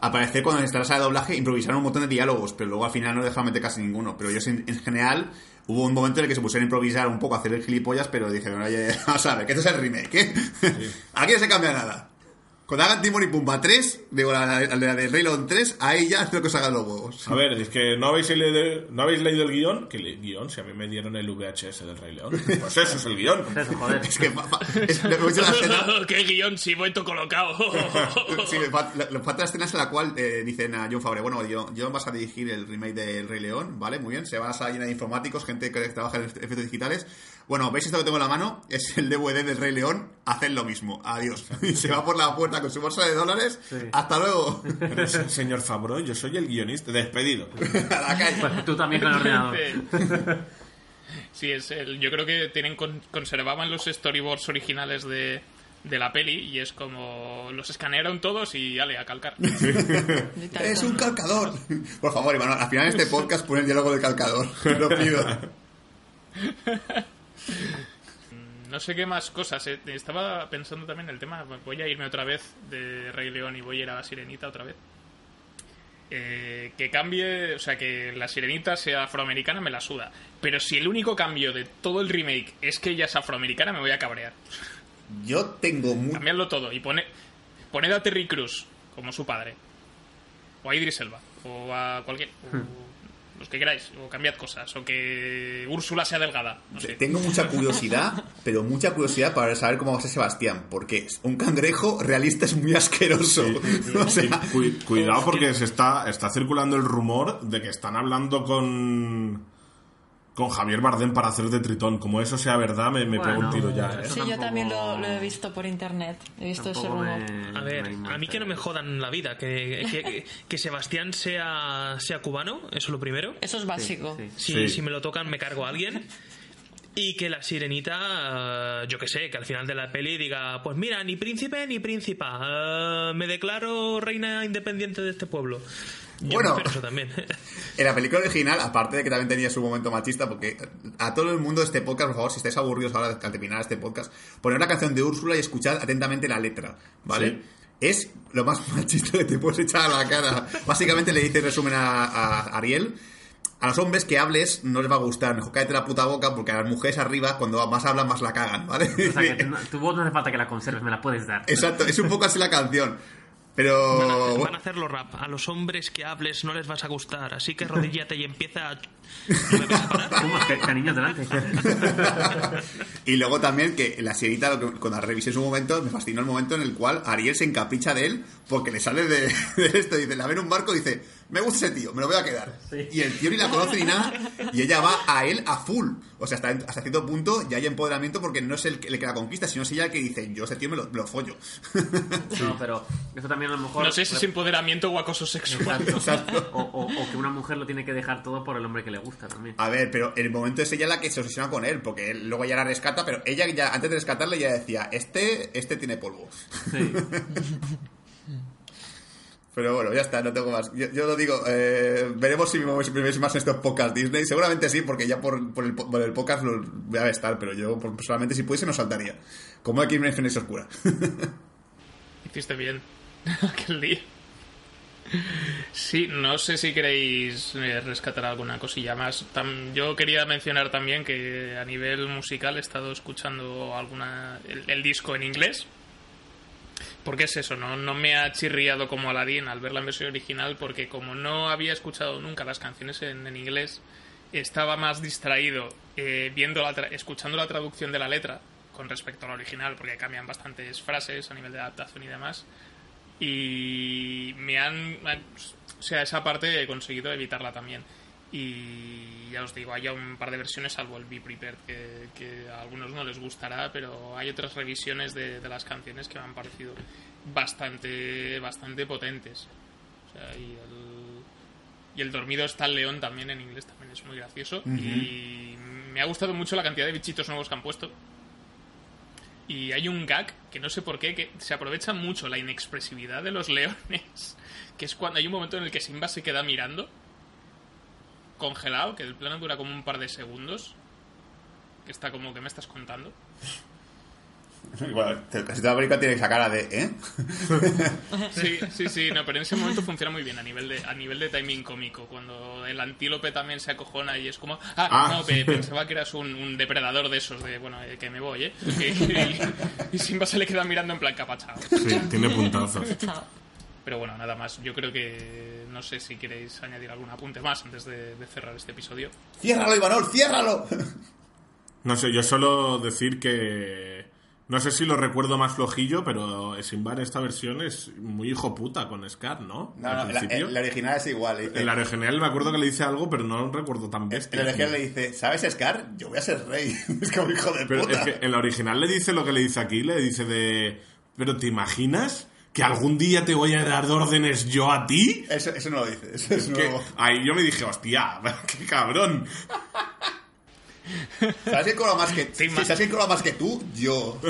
aparecer cuando en la sala de doblaje improvisaron un montón de diálogos, pero luego al final no dejaron meter casi ninguno. Pero ellos en, en general hubo un momento en el que se pusieron a improvisar un poco, a hacer el gilipollas, pero dijeron, oye, vamos a ver, que este es el remake, ¿eh? Aquí no se cambia nada. Cuando hagan Timon y Pumba 3, digo, la, la, la de Rey León 3, ahí ya espero que os hagan los huevos. A ver, es que no habéis leído, no habéis leído el guion. ¿Qué le- guion? Si a mí me dieron el VHS del Rey León. Pues eso es el guion. Eso, joder. Es que es- la escena. ¡Qué guion si voy todo colocado! Sí, me falta la escena en la cual eh, dicen a John Favre, bueno, John, John vas a dirigir el remake del Rey León, ¿vale? Muy bien, se va a llenar de informáticos, gente que trabaja en efectos digitales. Bueno, ¿veis esto que tengo en la mano? Es el DVD del Rey León, haced lo mismo, adiós. Y se va por la puerta con su bolsa de dólares, hasta luego. Pero, señor Fabro, yo soy el guionista. Despedido. a la calle. Pues tú también con el ordenador. Sí, es el, yo creo que tienen con- conservaban los storyboards originales de, de la peli y es como los escanearon todos y ale a calcar. Es un calcador. Por favor, Iván, al final de este podcast pon el diálogo de calcador. Te lo pido. No sé qué más cosas. eh. Estaba pensando también en el tema. Voy a irme otra vez de Rey León y voy a ir a la Sirenita otra vez. Eh, que cambie, o sea, que la Sirenita sea afroamericana me la suda. Pero si el único cambio de todo el remake es que ella es afroamericana, me voy a cabrear. Yo tengo muy... Cambiadlo todo y pone, poned a Terry Cruz como su padre. O a Idris Elba. O a cualquier... o los que queráis. O cambiad cosas. O que Úrsula sea delgada. No sé. Tengo mucha curiosidad, pero mucha curiosidad para saber cómo va a ser Sebastián, porque un cangrejo realista es muy asqueroso. O sea, Y cu- cuidado porque se está, está circulando el rumor de que están hablando con con Javier Bardem para hacer de Tritón. Como eso sea verdad, me, me pego un Bueno, tiro ya. ¿eh? Sí, yo también lo, lo he visto por internet. He visto ese rumor. me- A ver, a mí que no me jodan la vida, que, que, que Sebastián sea, sea cubano, eso es lo primero. Eso es básico. Sí, sí. Si, Sí. si me lo tocan, me cargo a alguien. Y que la sirenita, eh, yo que sé, que al final de la peli diga, pues mira, ni príncipe ni príncipa, eh, me declaro reina independiente de este pueblo. Yo Bueno. eso también. en la película original, aparte de que también tenía su momento machista, porque a todo el mundo de este podcast, por favor, si estáis aburridos ahora al terminar este podcast, poned una canción de Úrsula y escuchad atentamente la letra, ¿vale? Sí. Es lo más machista que te puedes echar a la cara. Básicamente le dice en resumen a, a Ariel. A los hombres que hables no les va a gustar, mejor cállate la puta boca porque a las mujeres arriba cuando más hablan más la cagan, ¿vale? O sea, que no- tu voz no hace falta que la conserves, me la puedes dar. Exacto, es un poco así la canción. Pero Van a, hacer, van a hacerlo rap. A los hombres que hables no les vas a gustar, así que arrodíllate y empieza a... ¿No me vas a parar? ¿Cómo? ¿Qué, qué niños delante? Y luego también que la sirenita, lo que- cuando la revisé en su momento, me fascinó el momento en el cual Ariel se encapricha de él porque le sale de, de esto. Dice, la ve en un barco y dice, me gusta ese tío, me lo voy a quedar. Y el tío ni la conoce ni nada. Y ella va a él a full. O sea, hasta, hasta cierto punto ya hay empoderamiento porque no es el, que- el que la conquista, sino es ella el que dice, yo ese tío me lo, me lo follo. No, pero eso también a lo mejor... No sé si es empoderamiento o acoso sexual. Exacto. O, o- o que una mujer lo tiene que dejar todo por el hombre que le gusta también. A ver, pero el momento es ella la que se obsesiona con él, porque él luego ya la rescata, pero ella ya, antes de rescatarle, ya decía, este, este tiene polvo. Sí. Pero bueno, ya está, no tengo más. Yo, yo lo digo, eh, veremos si me veis más en estos podcasts Disney. Seguramente sí, porque ya por, por el, po- por el podcast lo voy a estar, pero yo personalmente si pudiese no saltaría. Como aquí en Infinity Oscura. Hiciste bien aquel día. Sí, no sé si queréis eh, rescatar alguna cosilla más. Yo quería mencionar también que a nivel musical he estado escuchando alguna el, disco en inglés. Porque es eso, ¿no? no me ha chirriado como Aladdin al ver la versión original, porque como no había escuchado nunca las canciones en, inglés, estaba más distraído eh, viendo la tra- escuchando la traducción de la letra con respecto al original, porque cambian bastantes frases a nivel de adaptación y demás y me han o sea esa parte he conseguido evitarla también. Y ya os digo hay ya un par de versiones salvo el Be Prepared que, que a algunos no les gustará pero hay otras revisiones de, de las canciones que me han parecido bastante bastante potentes. O sea, y el y el dormido está el león también en inglés también es muy gracioso. Y me ha gustado mucho la cantidad de bichitos nuevos que han puesto y hay un gag que no sé por qué, que se aprovecha mucho la inexpresividad de los leones, que es cuando hay un momento en el que Simba se queda mirando, congelado, que el plano dura como un par de segundos, que está como que me estás contando. bueno, te- casi toda América tiene esa cara de, ¿eh? Sí, sí, sí, no, pero en ese momento funciona muy bien a nivel de, a nivel de timing cómico, cuando el antílope también se acojona y es como, ah, Ah, no, pe- pensaba que eras un, un depredador de esos, de, bueno, eh, que me voy, ¿eh? Y, y Simba se le queda mirando en plan capachao. Sí, tiene puntazos. Pero bueno, nada más. Yo creo que no sé si queréis añadir algún apunte más antes de, de cerrar este episodio. ¡Ciérralo, Ivanol, ciérralo! No sé, yo solo decir que. No sé si lo recuerdo más flojillo, pero Simba en esta versión es muy hijo puta con Scar, ¿no? No, Al no, la, principio. la original es igual. dice- En la original me acuerdo que le dice algo, pero no recuerdo tan en bestia. la original le dice, ¿sabes Scar? Yo voy a ser rey. es como hijo de Pero puta. es que en la original le dice lo que le dice aquí, le dice de... ¿Pero te imaginas que algún día te voy a dar órdenes yo a ti? Eso, eso no lo dice, eso es nuevo. ahí yo me dije, hostia, qué cabrón. ¿Sabes que cobra más que, Te si sabes que cobra más que tú? Yo.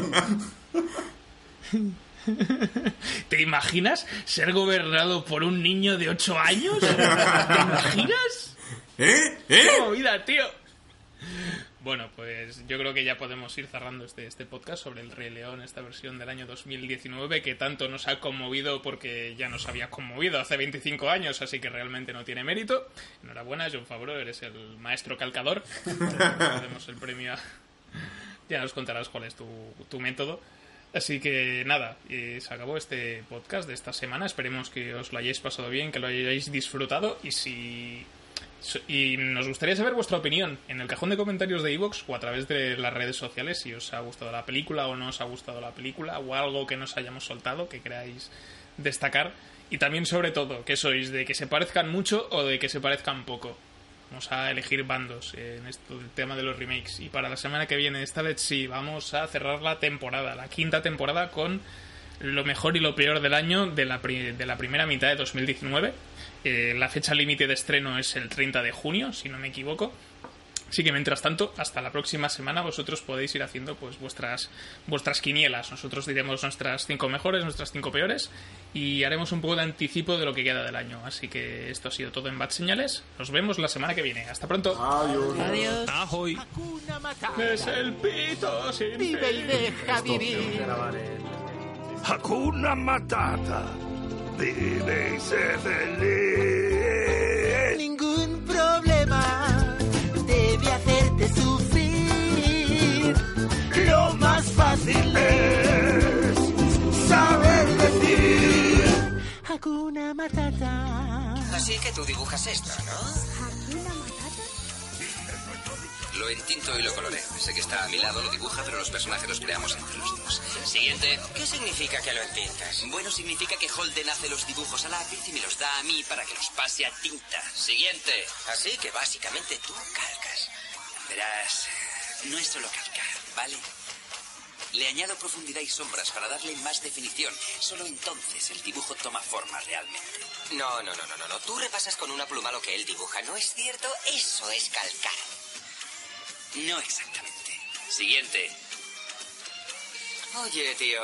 ¿Te imaginas ser gobernado por un niño de 8 años? ¿Te imaginas? ¿Eh? ¿Eh? ¡Qué movida, tío! Bueno, pues yo creo que ya podemos ir cerrando este, este podcast sobre el Rey León, esta versión del año 2019 que tanto nos ha conmovido porque ya nos había conmovido hace 25 años, así que realmente no tiene mérito. Enhorabuena, John Favreau, eres el maestro calcador. Tenemos el premio a... Ya nos contarás cuál es tu, tu método. Así que nada, eh, se acabó este podcast de esta semana. Esperemos que os lo hayáis pasado bien, que lo hayáis disfrutado y si y nos gustaría saber vuestra opinión en el cajón de comentarios de iVoox o a través de las redes sociales si os ha gustado la película o no os ha gustado la película o algo que nos hayamos soltado que queráis destacar y también sobre todo que sois de que se parezcan mucho o de que se parezcan poco. Vamos a elegir bandos en esto, el tema de los remakes. Y para la semana que viene, esta vez sí, vamos a cerrar la temporada, la quinta temporada con lo mejor y lo peor del año de la, de la primera mitad de 2019. Eh, la fecha límite de estreno es el 30 de junio, si no me equivoco. Así que mientras tanto, hasta la próxima semana vosotros podéis ir haciendo pues vuestras vuestras quinielas. Nosotros diremos nuestras cinco mejores, nuestras cinco peores y haremos un poco de anticipo de lo que queda del año. Así que esto ha sido todo en Bad Señales. Nos vemos la semana que viene. Hasta pronto. Adiós. Ahoy. Es el pito sin Vive y deja vivir. Hakuna Matata. Vive y sé feliz. Ningún problema debe hacerte sufrir. Lo más fácil Es saber decir. Hakuna Matata. Así que tú dibujas esto, ¿no? Lo entinto y lo coloreo. Sé que está a mi lado, lo dibuja, pero los personajes los creamos entre los dos. Siguiente. ¿Qué significa que lo entintas? Bueno, significa que Holden hace los dibujos a lápiz y me los da a mí para que los pase a tinta. Siguiente. Así que básicamente tú calcas. Verás, no es solo calcar, ¿vale? Le añado profundidad y sombras para darle más definición. Solo entonces el dibujo toma forma realmente. No, no, no, no, no, no. Tú repasas con una pluma lo que él dibuja, ¿no es cierto? Eso es calcar. No exactamente. Siguiente. Oye, tío,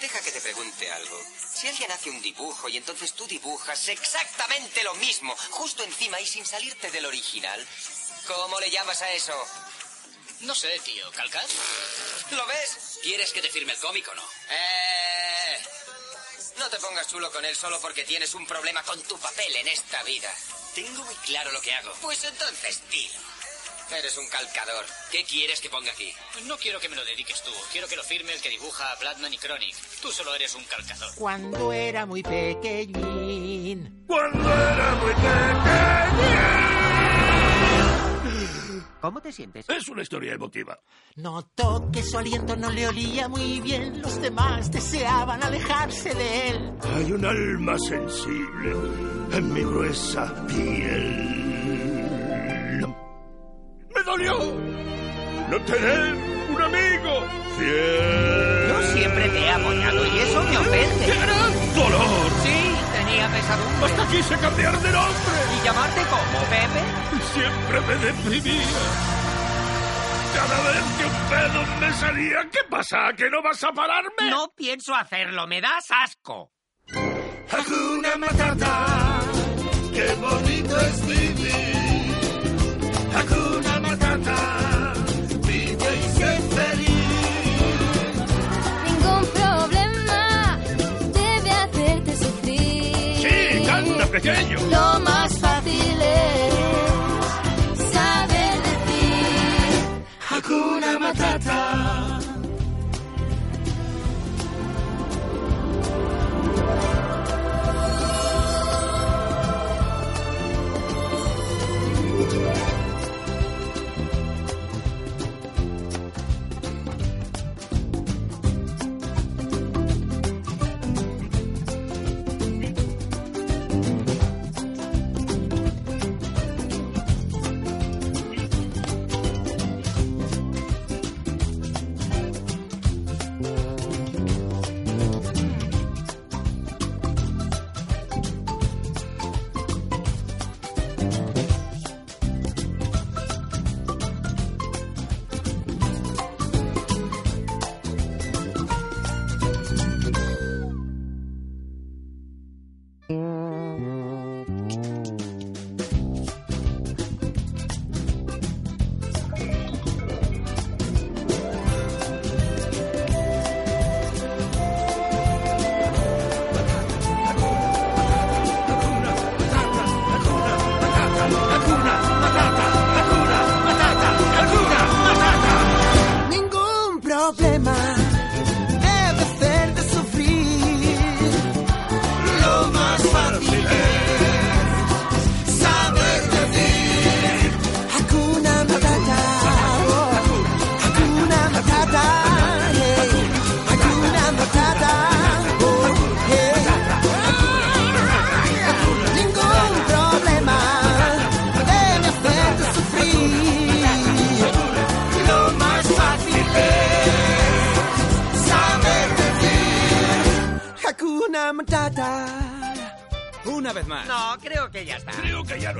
deja que te pregunte algo. Si alguien hace un dibujo y entonces tú dibujas exactamente lo mismo, justo encima y sin salirte del original, ¿cómo le llamas a eso? No sé, tío. ¿Calcar? ¿Lo ves? ¿Quieres que te firme el cómic o no? Eh... No te pongas chulo con él solo porque tienes un problema con tu papel en esta vida. Tengo muy claro lo que hago. Pues entonces dilo. Eres un calcador. ¿Qué quieres que ponga aquí? No quiero que me lo dediques tú. Quiero que lo firme el que dibuja a Bladman y Chronic. Tú solo eres un calcador. Cuando era muy pequeñín. Cuando era muy pequeño. ¿Cómo te sientes? Es una historia emotiva. Notó que su aliento no le olía muy bien. Los demás deseaban alejarse de él. Hay un alma sensible en mi gruesa piel. ¡No tener un amigo fiel! Yo siempre te he apoyado y eso me ofende. ¡Qué gran dolor! Sí, tenía pesadumbre. Hasta quise cambiar de nombre. ¿Y llamarte como Pepe? Siempre me deprimía. Cada vez que un pedo me salía, ¿qué pasa? ¿Que no vas a pararme? No pienso hacerlo, me das asco. Hakuna Matata, qué bonito es vivir. Hakuna Lo más fácil es saber decir. Hakuna Matata.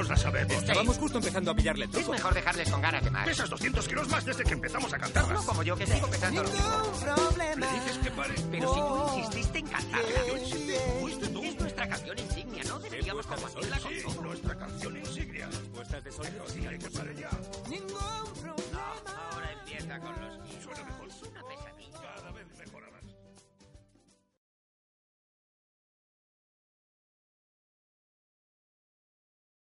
La sabemos. Estábamos justo empezando a pillarle el Es mejor dejarles con ganas de más. Pesas 200 kilos más desde que empezamos a cantarlas. No como yo, que sigo pesando lo mismo. Le dices que pare. Pero si tú insististe en cantarla.